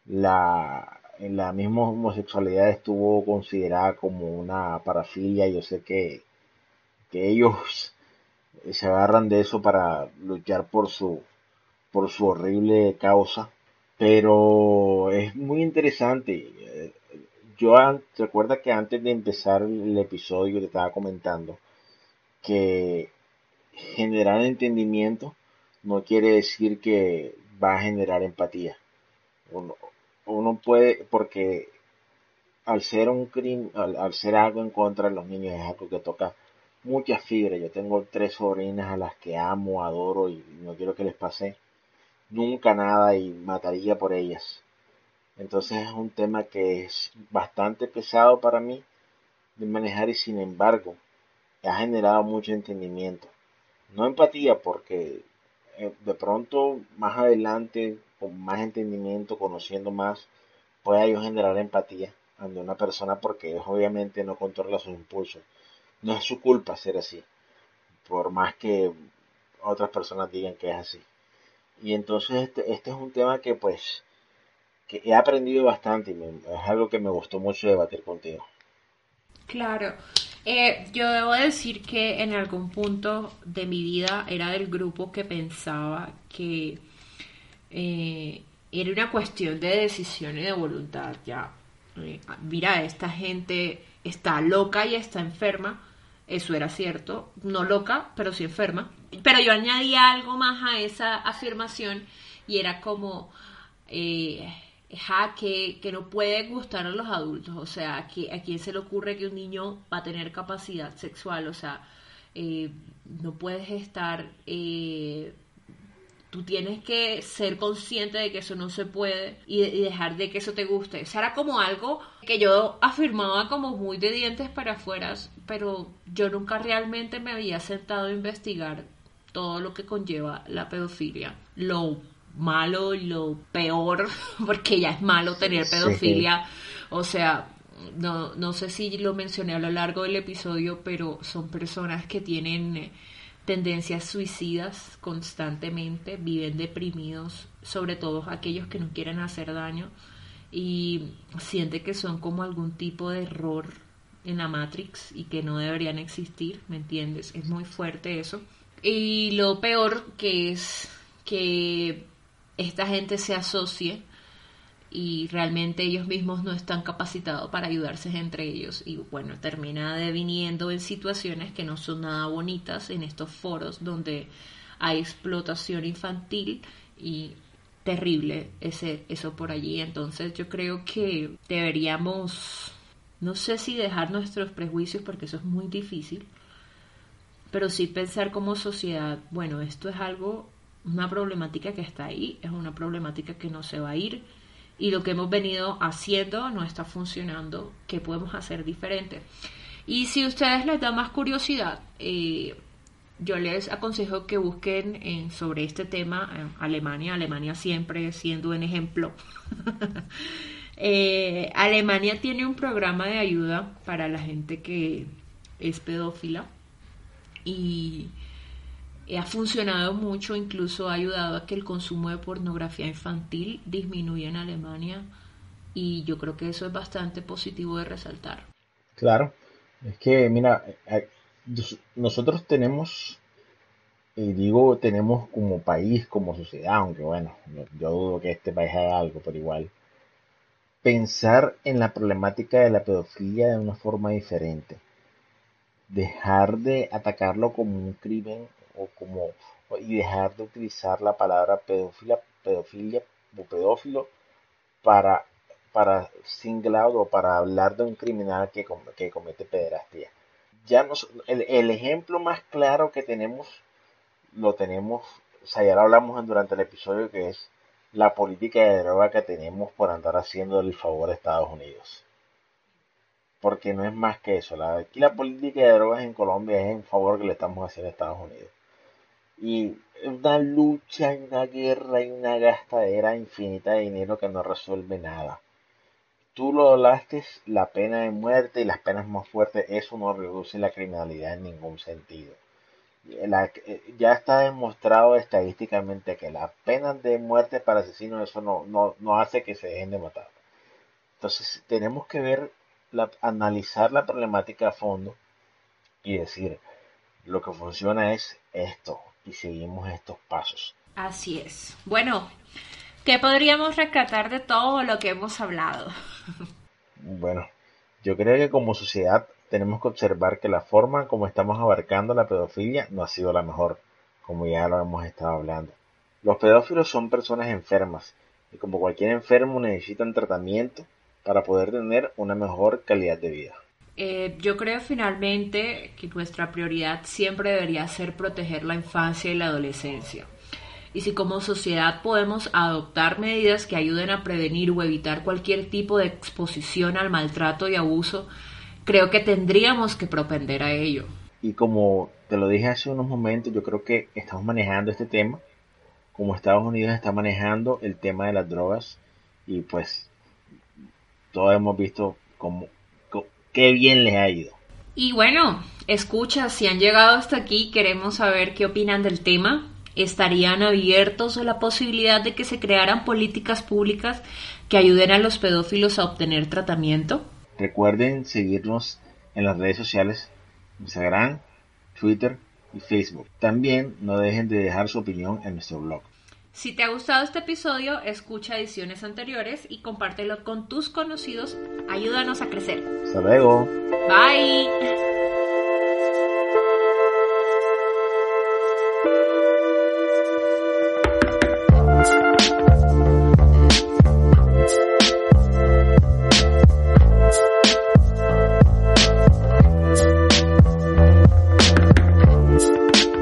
la, la misma homosexualidad estuvo considerada como una parafilia. Yo sé que, que ellos [LAUGHS] se agarran de eso para luchar por su, por su horrible causa. Pero es muy interesante. Yo recuerda que antes de empezar el episodio te estaba comentando que generar entendimiento no quiere decir que va a generar empatía uno puede, porque al ser un crimen, al, ser algo en contra de los niños es algo que toca muchas fibras. Yo tengo tres sobrinas a las que amo, adoro y no quiero que les pase nunca nada y mataría por ellas. Entonces es un tema que es bastante pesado para mí de manejar y sin embargo ha generado mucho entendimiento. No empatía porque eh, de pronto más adelante con más entendimiento, conociendo más, pueda yo generar empatía ante una persona porque obviamente no controla sus impulsos. No es su culpa ser así, por más que otras personas digan que es así. Y entonces este, este es un tema que pues que he aprendido bastante y es algo que me gustó mucho debatir contigo. Claro, eh, yo debo decir que en algún punto de mi vida era del grupo que pensaba que eh, era una cuestión de decisión y de voluntad. Ya, eh, mira, esta gente está loca y está enferma. Eso era cierto, no loca, pero sí enferma. Pero yo añadía algo más a esa afirmación y era como, eh, que, que, no puede gustar a los adultos. O sea, ¿a quién se le ocurre que un niño va a tener capacidad sexual? O sea, no puedes estar tú tienes que ser consciente de que eso no se puede y, dejar de que eso te guste. Eso era como algo que yo afirmaba como muy de dientes para afuera, pero yo nunca realmente me había sentado a investigar todo lo que conlleva la pedofilia. Lo malo y lo peor, [LAUGHS] porque ya es malo tener pedofilia. O sea, no, no sé si lo mencioné a lo largo del episodio, pero son personas que tienen tendencias suicidas constantemente, viven deprimidos, sobre todo aquellos que no quieren hacer daño y siente que son como algún tipo de error en la Matrix y que no deberían existir, ¿me entiendes? Es muy fuerte eso. Y lo peor que es que esta gente se asocie y realmente ellos mismos no están capacitados para ayudarse entre ellos. Y bueno, termina deviniendo en situaciones que no son nada bonitas en estos foros donde hay explotación infantil y terrible ese eso por allí, entonces yo creo que deberíamos no sé si dejar nuestros prejuicios porque eso es muy difícil, pero sí pensar como sociedad, bueno, esto es algo una problemática que está ahí, es una problemática que no se va a ir y lo que hemos venido haciendo no está funcionando, ¿qué podemos hacer diferente? Y si a ustedes les da más curiosidad, eh, yo les aconsejo que busquen sobre este tema Alemania, Alemania siempre siendo un ejemplo. [LAUGHS] Eh, Alemania tiene un programa de ayuda para la gente que es pedófila y eh, ha funcionado mucho, incluso ha ayudado a que el consumo de pornografía infantil disminuya en Alemania y yo creo que eso es bastante positivo de resaltar. Claro, es que mira, eh, nosotros tenemos, y digo tenemos como país, como sociedad, aunque bueno, yo dudo que este país haga algo, pero igual, pensar en la problemática de la pedofilia de una forma diferente. Dejar de atacarlo como un crimen o como y dejar de utilizar la palabra pedofilia, pedofilia o pedófilo para para singlado o para hablar de un criminal que, que comete pederastía. Ya nos, el, el, ejemplo más claro que tenemos lo tenemos, o sea, ya lo hablamos durante el episodio que es la política de droga que tenemos por andar haciendo el favor a Estados Unidos. Porque no es más que eso. La, aquí la política de drogas en Colombia es en favor que le estamos haciendo a Estados Unidos. Y una lucha, una guerra y una gastadera infinita de dinero que no resuelve nada. Tú lo hablaste, la pena de muerte y las penas más fuertes, eso no reduce la criminalidad en ningún sentido. Eh, ya está demostrado estadísticamente que las penas de muerte para asesinos eso no, no, hace que se dejen de matar. Entonces tenemos que ver, analizar la problemática a fondo y decir, lo que funciona es esto y seguimos estos pasos. Así es. Bueno, ¿qué podríamos rescatar de todo lo que hemos hablado? bueno, yo creo que como sociedad tenemos que observar que la forma como estamos abarcando la pedofilia no ha sido la mejor, como ya lo hemos estado hablando. Los pedófilos son personas enfermas y como cualquier enfermo necesitan tratamiento para poder tener una mejor calidad de vida. Eh, yo creo finalmente que nuestra prioridad siempre debería ser proteger la infancia y la adolescencia. Y si como sociedad podemos adoptar medidas que ayuden a prevenir o evitar cualquier tipo de exposición al maltrato y abuso, creo que tendríamos que propender a ello. Y como te lo dije hace unos momentos, yo creo que estamos manejando este tema, como Estados Unidos está manejando el tema de las drogas, y pues todos hemos visto cómo, qué bien les ha ido. Y bueno, escucha, si han llegado hasta aquí, queremos saber qué opinan del tema. ¿Estarían abiertos a la posibilidad de que se crearan políticas públicas que ayuden a los pedófilos a obtener tratamiento? Recuerden seguirnos en las redes sociales, Instagram, Twitter y Facebook. También no dejen de dejar su opinión en nuestro blog. Si te ha gustado este episodio, escucha ediciones anteriores y compártelo con tus conocidos. Ayúdanos a crecer. Hasta luego. Bye.